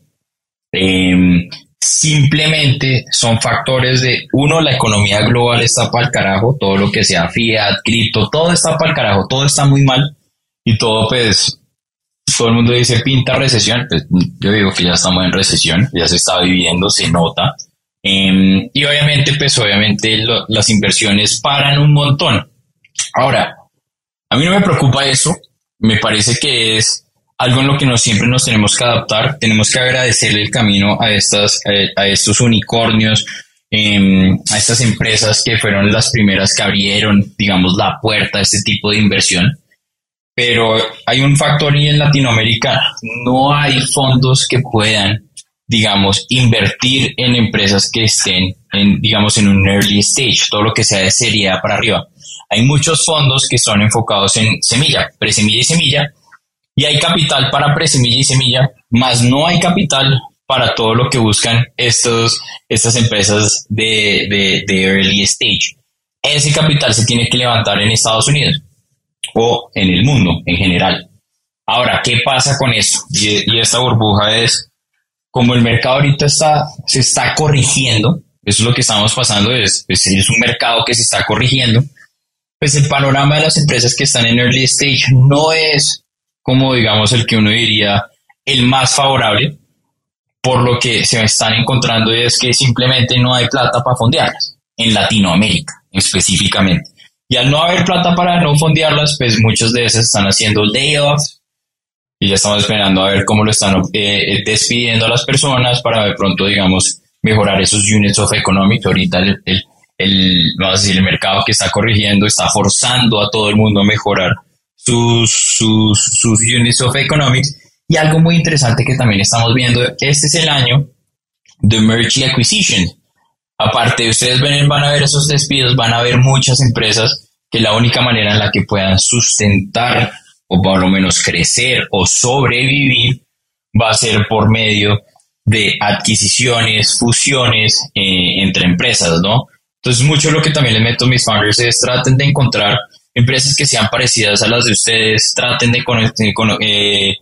Em, simplemente son factores de, uno, la economía global está para el carajo, todo lo que sea fiat, cripto, todo está para el carajo, todo está muy mal y todo pues, todo el mundo dice pinta recesión, pues yo digo que ya estamos en recesión, ya se está viviendo, se nota. Em, y obviamente, pues obviamente las inversiones paran un montón. Ahora, a mí no me preocupa eso, me parece que es algo en lo que nos, siempre nos tenemos que adaptar, tenemos que agradecerle el camino a, estas, a, estos unicornios, em, a estas empresas que fueron las primeras que abrieron, digamos, la puerta a este tipo de inversión. Pero hay un factor y en Latinoamérica no hay fondos que puedan, digamos, invertir en empresas que estén, en, digamos, en un early stage, todo lo que sea de seriedad para arriba. Hay muchos fondos que son enfocados en semilla, presemilla y semilla, y hay capital para presemilla y semilla, más no hay capital para todo lo que buscan estos, estas empresas de, de, early stage. Ese capital se tiene que levantar en Estados Unidos o en el mundo en general. Ahora, ¿qué pasa con esto? Y, esta burbuja es, como el mercado ahorita está, se está corrigiendo, eso es lo que estamos pasando, es, pues, es un mercado que se está corrigiendo, pues el panorama de las empresas que están en early stage no es como digamos el que uno diría el más favorable, por lo que se están encontrando es que simplemente no hay plata para fondearlas, en Latinoamérica específicamente. Y al no haber plata para no fondearlas, pues muchas de esas están haciendo layoffs y ya estamos esperando a ver cómo lo están eh, despidiendo a las personas para de pronto, digamos, mejorar esos units of economics. Ahorita el, el, el, vamos a decir, el mercado que está corrigiendo está forzando a todo el mundo a mejorar sus, sus, sus units of economics. Y algo muy interesante que también estamos viendo, este es el año de merge acquisition. Aparte, ustedes ven, van a ver esos despidos, van a ver muchas empresas que la única manera en la que puedan sustentar o por lo menos crecer o sobrevivir va a ser por medio de adquisiciones, fusiones eh, entre empresas, ¿no? Entonces, mucho lo que también les meto a mis founders es traten de encontrar empresas que sean parecidas a las de ustedes, traten de eh,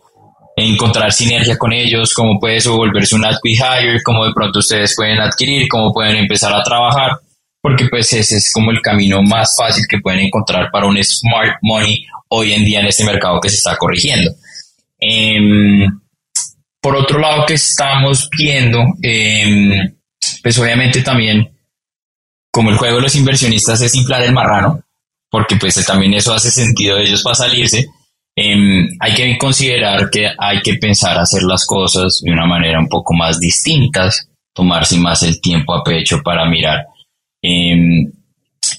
encontrar sinergia con ellos, cómo puede eso volverse un hire, cómo de pronto ustedes pueden adquirir, cómo pueden empezar a trabajar, porque pues ese es como el camino más fácil que pueden encontrar para un smart money hoy en día en este mercado que se está corrigiendo. Em, por otro lado que estamos viendo, em, pues obviamente también como el juego de los inversionistas es inflar el marrano, porque pues también eso hace sentido de ellos para salirse, em, hay que considerar que hay que pensar hacer las cosas de una manera un poco más distintas, tomarse más el tiempo a pecho para mirar eh,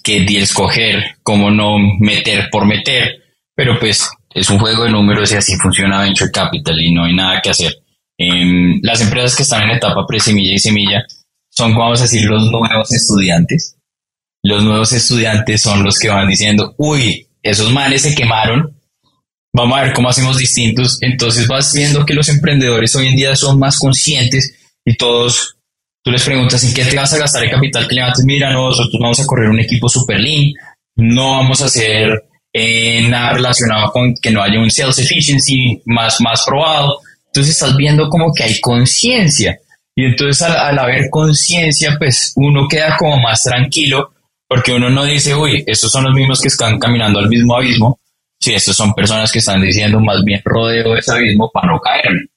que de escoger cómo no meter por meter, pero pues es un juego de números y así funciona Venture Capital y no hay nada que hacer. Em, las empresas que están en etapa pre-semilla y semilla son, vamos a decir, los nuevos estudiantes. Los nuevos estudiantes son los que van diciendo, uy, esos manes se quemaron, vamos a ver cómo hacemos distintos. Entonces vas viendo que los emprendedores hoy en día son más conscientes y todos, tú les preguntas, ¿en qué te vas a gastar el capital que levantes? Mira, nosotros vamos a correr un equipo super lean, no vamos a hacer eh, nada relacionado con que no haya un sales efficiency más, más probado. Entonces estás viendo como que hay conciencia. Y entonces al, haber conciencia, pues uno queda como más tranquilo porque uno no dice, uy, estos son los mismos que están caminando al mismo abismo. Sí, estos son personas que están diciendo más bien rodeo de ese abismo para no caer.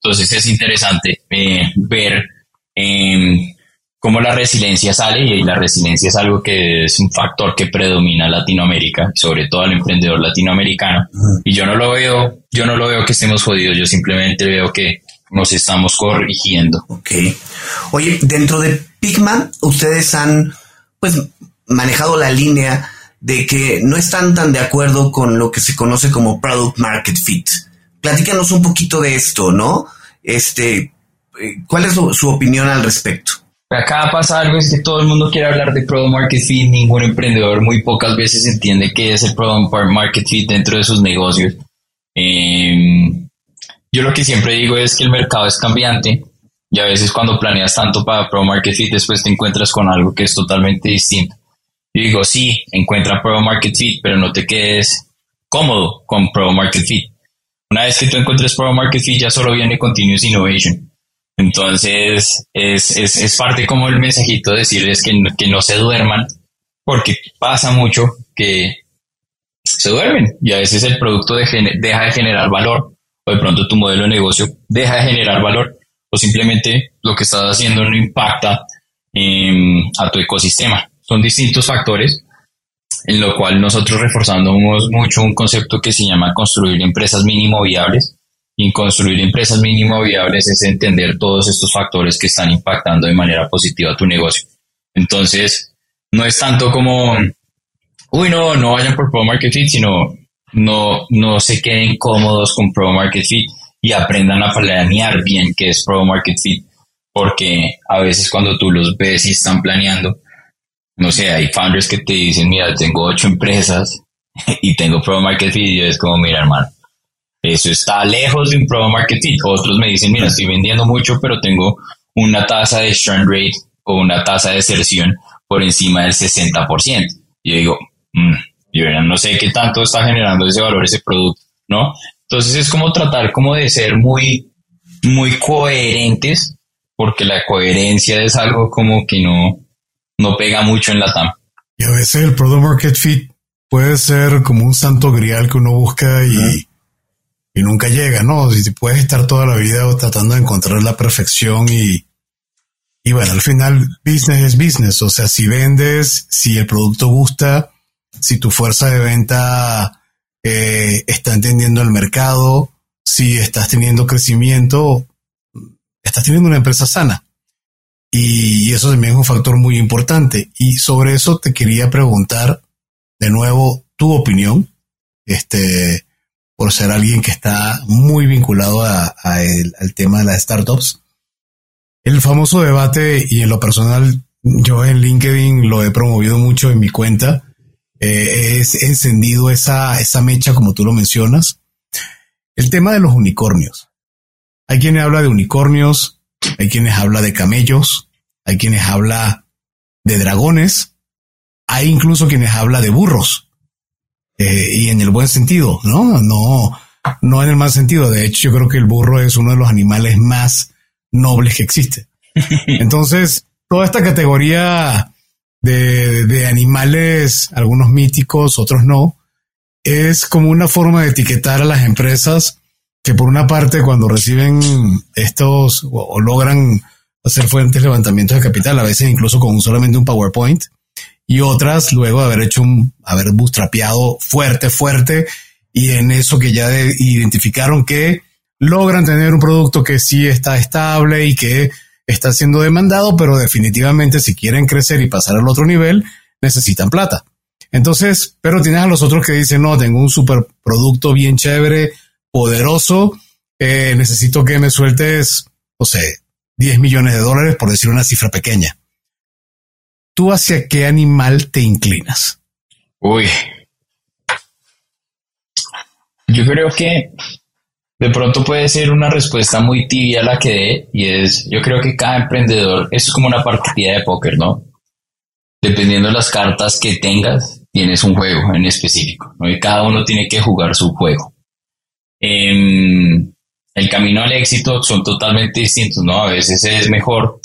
Entonces es interesante eh, ver eh, cómo la resiliencia sale y la resiliencia es algo que es un factor que predomina Latinoamérica, sobre todo al emprendedor latinoamericano. Y yo no lo veo, yo no lo veo que estemos jodidos, yo simplemente veo que nos estamos corrigiendo. Ok. Oye, dentro de Pigma, ustedes han pues manejado la línea de que no están tan de acuerdo con lo que se conoce como product market fit. Platícanos un poquito de esto, ¿no? Este, eh, ¿cuál es su, opinión al respecto? Acá pasa algo, es que todo el mundo quiere hablar de Product Market Fit, ningún emprendedor muy pocas veces entiende qué es el Product Market Fit dentro de sus negocios. Eh, yo lo que siempre digo es que el mercado es cambiante y a veces cuando planeas tanto para Pro Market Fit después te encuentras con algo que es totalmente distinto. Yo digo, sí, encuentra Pro Market Fit, pero no te quedes cómodo con Pro Market Fit. Una vez que tú encuentres Pro Market Fit ya solo viene Continuous Innovation. Entonces es, es, es parte como el mensajito de decirles que, que no se duerman porque pasa mucho que se duermen y a veces el producto deja de generar valor o de pronto tu modelo de negocio deja de generar valor o simplemente lo que estás haciendo no impacta em, a tu ecosistema. Son distintos factores en lo cual nosotros reforzamos mucho un concepto que se llama construir empresas mínimo viables. Y construir empresas mínimo viables es entender todos estos factores que están impactando de manera positiva a tu negocio. Entonces, no es tanto como, uy, no, no vayan por Pro Market Fit, sino no, no se queden cómodos con Pro Market Fit y aprendan a planear bien qué es Pro Market Fit, porque a veces cuando tú los ves y están planeando, no sé, hay founders que te dicen, mira, tengo ocho empresas y tengo Pro Market Fit y es como, mira, hermano, eso está lejos de un Pro Market. Otros me dicen, mira, estoy vendiendo mucho, pero tengo una tasa de churn rate o una tasa de deserción por encima del 60%. Y yo digo, mmm, yo no sé qué tanto está generando ese valor, ese producto, ¿no? Entonces es como tratar como de ser muy, muy coherentes, porque la coherencia es algo como que no, no pega mucho en la TAM. Y a veces el Product Market Fit puede ser como un santo grial que uno busca y, y nunca llega, ¿no? Si puedes estar toda la vida tratando de encontrar la perfección y, y bueno, al final business es business, o sea, si vendes, si el producto gusta, si tu fuerza de venta eh, está entendiendo el mercado, si estás teniendo crecimiento, estás teniendo una empresa sana. Y eso también es un factor muy importante. Y sobre eso te quería preguntar de nuevo tu opinión, este, por ser alguien que está muy vinculado al tema de las startups. El famoso debate, y en lo personal, yo en LinkedIn lo he promovido mucho en mi cuenta, eh, es encendido esa, esa mecha, como tú lo mencionas. El tema de los unicornios. Hay quienes habla de unicornios, hay quienes habla de camellos, hay quienes habla de dragones, hay incluso quienes habla de burros. Eh, y en el buen sentido, ¿no? No, no en el mal sentido. De hecho, yo creo que el burro es uno de los animales más nobles que existe. Entonces, toda esta categoría de, de animales, algunos míticos, otros no, es como una forma de etiquetar a las empresas que por una parte cuando reciben estos o, logran hacer fuentes levantamientos de capital, a veces incluso con solamente un PowerPoint, y otras luego de haber hecho un, haber bootstrapeado fuerte, fuerte, y en eso que ya identificaron que logran tener un producto que sí está estable y que está siendo demandado, pero definitivamente si quieren crecer y pasar al otro nivel, necesitan plata. Entonces, pero tienes a los otros que dicen, no, tengo un super producto bien chévere, poderoso, eh, necesito que me sueltes, no sé, 10 millones de dólares, por decir una cifra pequeña. ¿Tú hacia qué animal te inclinas? Uy. Yo creo que de pronto puede ser una respuesta muy tibia la que dé y es, yo creo que cada emprendedor, eso es como una partida de póker, ¿no? Dependiendo de las cartas que tengas, tienes un juego en específico, ¿no? Y cada uno tiene que jugar su juego. El camino al éxito son totalmente distintos, ¿no? A veces es mejor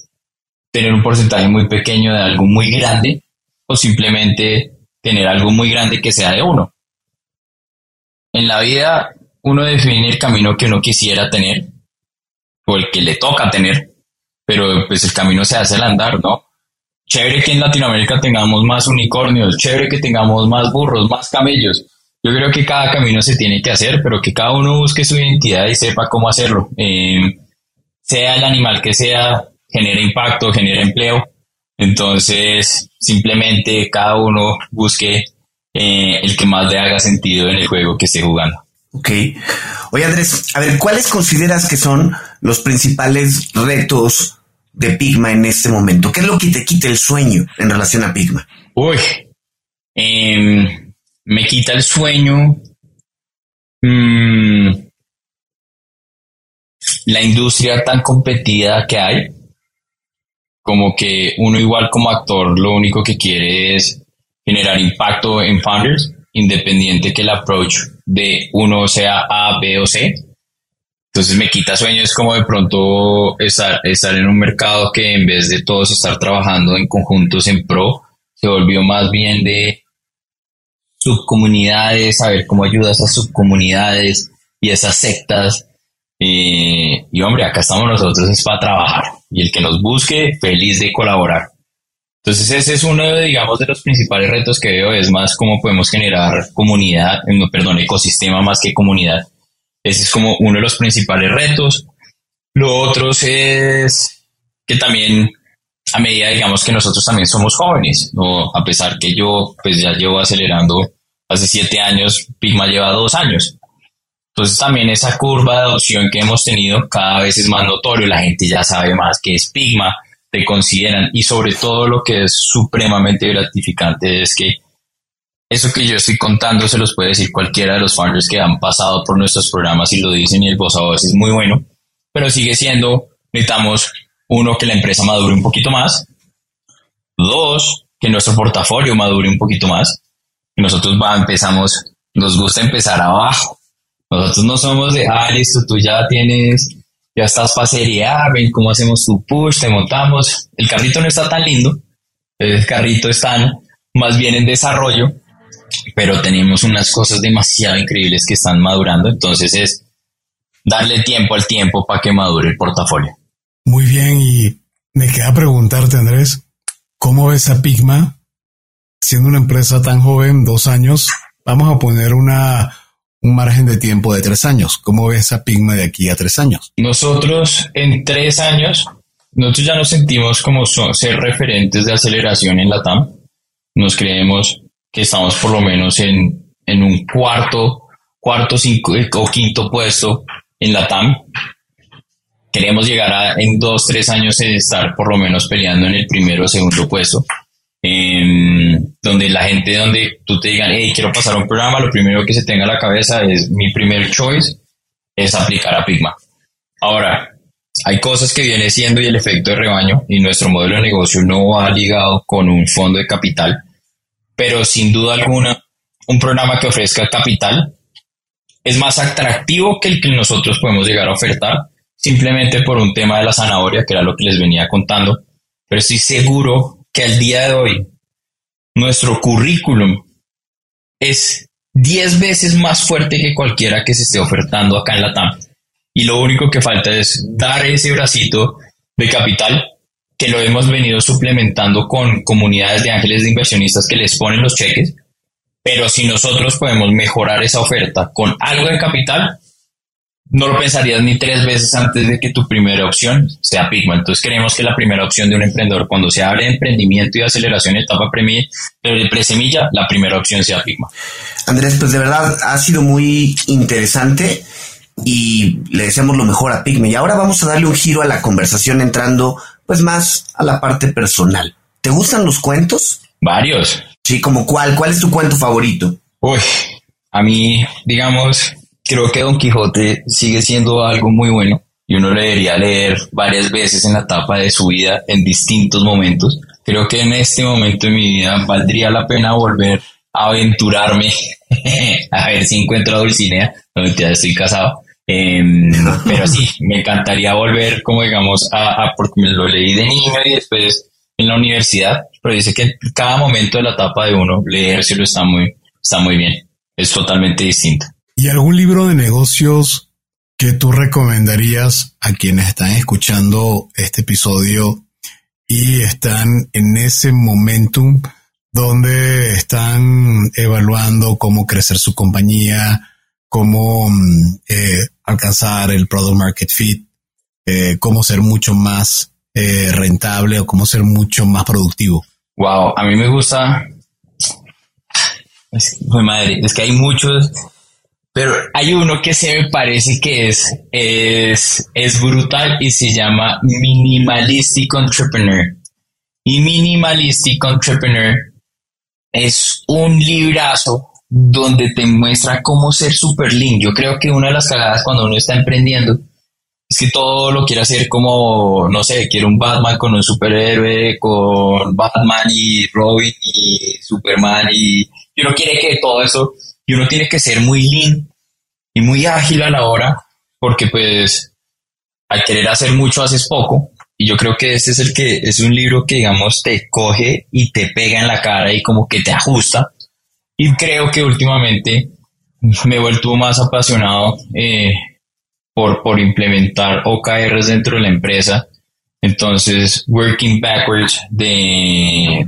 tener un porcentaje muy pequeño de algo muy grande o simplemente tener algo muy grande que sea de uno. En la vida uno define el camino que uno quisiera tener o el que le toca tener, pero pues el camino se hace al andar, ¿no? Chévere que en Latinoamérica tengamos más unicornios, chévere que tengamos más burros, más camellos. Yo creo que cada camino se tiene que hacer, pero que cada uno busque su identidad y sepa cómo hacerlo. Eh, sea el animal que sea, genera impacto, genera empleo. Entonces, simplemente cada uno busque eh, el que más le haga sentido en el juego que esté jugando. Ok. Oye, Andrés, a ver, ¿cuáles consideras que son los principales retos de Pigma en este momento? ¿Qué es lo que te quita el sueño en relación a Pigma? Uy, em, me quita el sueño. Mm, la industria tan competida que hay, como que uno igual como actor lo único que quiere es generar impacto en founders, independiente que el approach de uno sea A, B o C. Entonces me quita sueño, es como de pronto estar, estar en un mercado que en vez de todos estar trabajando en conjuntos en pro, se volvió más bien de subcomunidades, saber cómo ayuda a esas subcomunidades y esas sectas. Eh, y hombre, acá estamos nosotros, es para trabajar. Y el que nos busque, feliz de colaborar. Entonces ese es uno, de, digamos, de los principales retos que veo, es más cómo podemos generar comunidad, perdón, ecosistema más que comunidad. Ese es como uno de los principales retos. Lo otro es que también a medida, digamos, que nosotros también somos jóvenes, ¿no? A pesar que yo, pues ya llevo acelerando hace siete años, Pigma lleva dos años. Entonces también esa curva de adopción que hemos tenido cada vez es más notorio, la gente ya sabe más que es Pigma, te consideran y sobre todo lo que es supremamente gratificante es que eso que yo estoy contando se los puede decir cualquiera de los founders que han pasado por nuestros programas y lo dicen y el voz a voz es muy bueno, pero sigue siendo, necesitamos uno, que la empresa madure un poquito más, dos, que nuestro portafolio madure un poquito más, nosotros va, empezamos, nos gusta empezar abajo, nosotros no somos de, ah, listo, tú ya tienes ya estás para A, ven cómo hacemos tu push, te montamos. El carrito no está tan lindo, el carrito está más bien en desarrollo, pero tenemos unas cosas demasiado increíbles que están madurando, entonces es darle tiempo al tiempo para que madure el portafolio. Muy bien, y me queda preguntarte, Andrés, ¿cómo ves a Pigma siendo una empresa tan joven, dos años? Vamos a poner una un margen de tiempo de tres años. ¿Cómo ves a Pigma de aquí a tres años? Nosotros en tres años, nosotros ya nos sentimos como ser referentes de aceleración en la TAM. Nos creemos que estamos por lo menos en, en un cuarto, cuarto cinco, o quinto puesto en la TAM. Queremos llegar a en dos, tres años de estar por lo menos peleando en el primero o segundo puesto. Em, donde la gente, donde tú te digan, hey, quiero pasar un programa, lo primero que se tenga a la cabeza es mi primer choice, es aplicar a Pigma. Ahora, hay cosas que viene siendo y el efecto de rebaño y nuestro modelo de negocio no va ligado con un fondo de capital, pero sin duda alguna, un programa que ofrezca capital es más atractivo que el que nosotros podemos llegar a ofertar, simplemente por un tema de la zanahoria, que era lo que les venía contando. Pero estoy seguro que al día de hoy nuestro currículum es 10 veces más fuerte que cualquiera que se esté ofertando acá en la TAM. Y lo único que falta es dar ese bracito de capital que lo hemos venido suplementando con comunidades de ángeles de inversionistas que les ponen los cheques. Pero si nosotros podemos mejorar esa oferta con algo de capital, no lo pensarías ni tres veces antes de que tu primera opción sea Pigma. Entonces queremos que la primera opción de un emprendedor, cuando se abre emprendimiento y aceleración etapa de presemilla, la primera opción sea Pigma. Andrés, pues de verdad ha sido muy interesante y le deseamos lo mejor a Pigme. Y ahora vamos a darle un giro a la conversación entrando pues más a la parte personal. ¿Te gustan los cuentos? Varios. Sí, como cuál? ¿Cuál es tu cuento favorito? Uy, a mí, digamos, creo que Don Quijote sigue siendo algo muy bueno y uno le debería leer varias veces en la etapa de su vida en distintos momentos. Creo que en este momento de mi vida valdría la pena volver a aventurarme a ver si encuentro a Dulcinea, donde ya estoy casado. Em, pero sí, me encantaría volver, como digamos, a, porque me lo leí de niño y después en la universidad, pero dice que cada momento de la etapa de uno leérselo está muy, está muy bien. Es totalmente distinto. ¿Y algún libro de negocios que tú recomendarías a quienes están escuchando este episodio y están en ese momentum donde están evaluando cómo crecer su compañía, cómo mm, eh, alcanzar el product market fit, eh, cómo ser mucho más eh, rentable o cómo ser mucho más productivo? Wow, a mí me gusta. Es, que hay muchos pero hay uno que se me parece que es, es, es brutal y se llama Minimalistic Entrepreneur. Y Minimalistic Entrepreneur es un librazo donde te muestra cómo ser super lean. Yo creo que una de las cagadas cuando uno está emprendiendo es que todo lo quiere hacer como, no sé, quiere un Batman con un superhéroe, con Batman y Robin y Superman y uno quiere que todo eso y uno tiene que ser muy lean y muy ágil a la hora, porque pues al querer hacer mucho haces poco. Y yo creo que este es el que es un libro que, digamos, te coge y te pega en la cara y como que te ajusta. Y creo que últimamente me he vuelto más apasionado eh, por, por implementar OKRs dentro de la empresa. Entonces, Working Backwards de,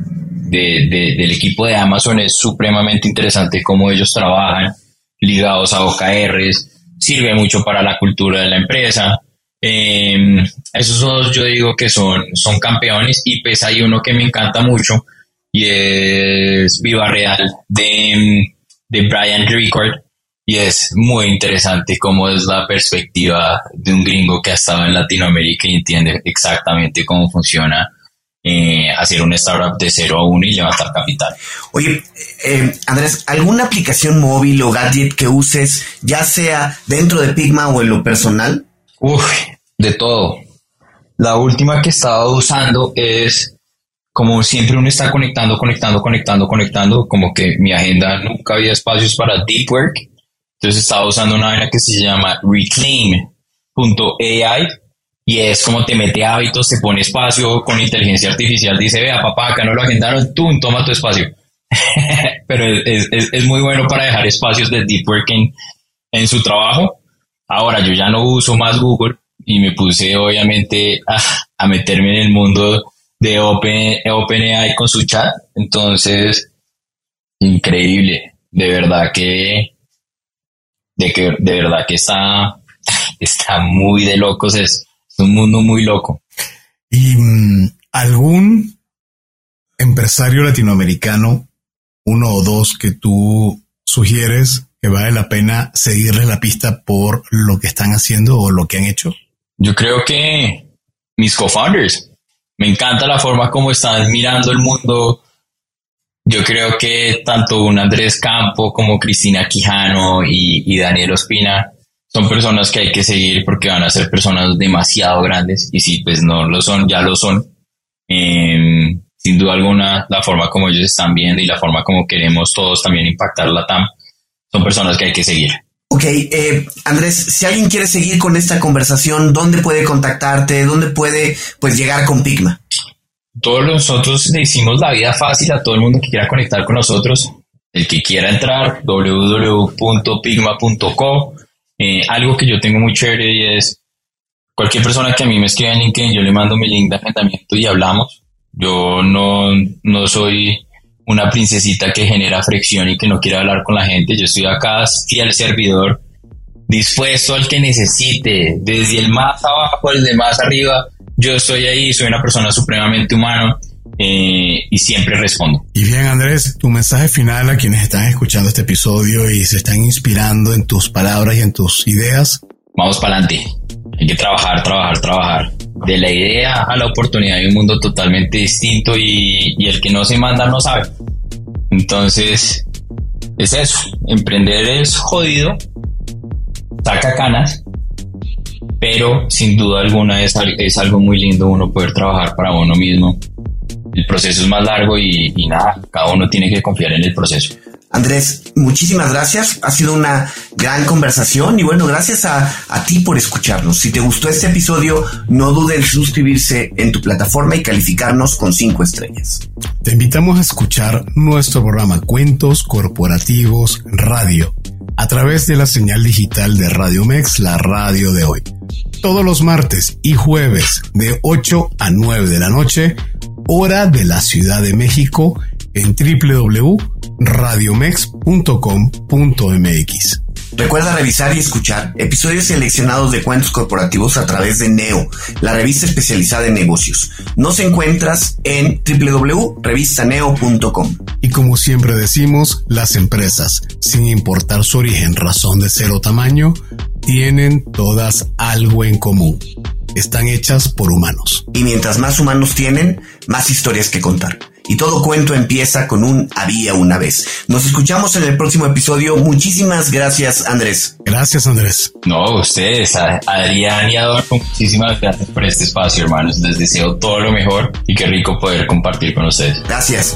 del equipo de Amazon es supremamente interesante cómo ellos trabajan ligados a OKRs, sirve mucho para la cultura de la empresa. Em, esos dos yo digo que son, son campeones y pues hay uno que me encanta mucho y es Viva Real de, de Brian Record y es muy interesante cómo es la perspectiva de un gringo que ha estado en Latinoamérica y entiende exactamente cómo funciona eh, hacer una startup de 0 a 1 y levantar capital. Oye, eh, Andrés, ¿alguna aplicación móvil o gadget que uses, ya sea dentro de Pigma o en lo personal? Uf, de todo. La última que estaba usando es, como siempre uno está conectando, conectando, conectando, conectando, como que mi agenda nunca había espacios para deep work. Entonces estaba usando una vaina que se llama reclaim.ai y es como te mete hábitos, te pone espacio con inteligencia artificial, dice, vea papá, acá no lo agendaron, tú toma tu espacio. Pero es, es, muy bueno para dejar espacios de deep working en su trabajo. Ahora yo ya no uso más Google y me puse obviamente a, a meterme en el mundo de Open, OpenAI con su chat. Entonces, increíble. De verdad que, de que, de verdad que está, está muy de locos eso un mundo muy loco. ¿Y mm, algún empresario latinoamericano, uno o dos, que tú sugieres que vale la pena seguirles la pista por lo que están haciendo o lo que han hecho? Yo creo que mis co-founders. Me encanta la forma como están mirando el mundo. Yo creo que tanto un Andrés Campo como Cristina Quijano y, y Daniel Ospina son personas que hay que seguir porque van a ser personas demasiado grandes y si pues no lo son, ya lo son. Em, sin duda alguna, la forma como ellos están viendo y la forma como queremos todos también impactar la TAM, son personas que hay que seguir. Ok, eh, Andrés, si alguien quiere seguir con esta conversación, ¿dónde puede contactarte? ¿Dónde puede pues llegar con Pigma? Todos nosotros le hicimos la vida fácil a todo el mundo que quiera conectar con nosotros. El que quiera entrar, www.pigma.co. Eh, algo que yo tengo muy chévere y es cualquier persona que a mí me escriba en LinkedIn, yo le mando mi link de agendamiento y hablamos. Yo no, no soy una princesita que genera fricción y que no quiere hablar con la gente. Yo estoy acá, fiel servidor, dispuesto al que necesite, desde el más abajo al de más arriba. Yo estoy ahí, soy una persona supremamente humana eh, y siempre respondo. Y bien, Andrés, tu mensaje final a quienes están escuchando este episodio y se están inspirando en tus palabras y en tus ideas. Vamos para adelante. Hay que trabajar, trabajar, trabajar. De la idea a la oportunidad hay un mundo totalmente distinto y, y el que no se manda no sabe. Entonces, es eso. Emprender es jodido, saca canas, pero sin duda alguna es, es algo muy lindo uno poder trabajar para uno mismo. El proceso es más largo y, y nada, cada uno tiene que confiar en el proceso. Andrés, muchísimas gracias. Ha sido una gran conversación y bueno, gracias a, a, ti por escucharnos. Si te gustó este episodio, no dudes en suscribirse en tu plataforma y calificarnos con cinco estrellas. Te invitamos a escuchar nuestro programa Cuentos Corporativos Radio a través de la señal digital de Radio Mex, la radio de hoy. Todos los martes y jueves de 8 a 9 de la noche, hora de la Ciudad de México en www.radiomex.com.mx. Recuerda revisar y escuchar episodios seleccionados de cuentos corporativos a través de Neo, la revista especializada en negocios. Nos encuentras en www.revistaneo.com. Y como siempre decimos, las empresas, sin importar su origen, razón de ser o tamaño, tienen todas algo en común. Están hechas por humanos. Y mientras más humanos tienen, más historias que contar y todo cuento empieza con un había una vez. Nos escuchamos en el próximo episodio. Muchísimas gracias, Andrés. Gracias, Andrés. No, ustedes, Adrián y Adolfo, muchísimas gracias por este espacio, hermanos. Les deseo todo lo mejor y qué rico poder compartir con ustedes. Gracias.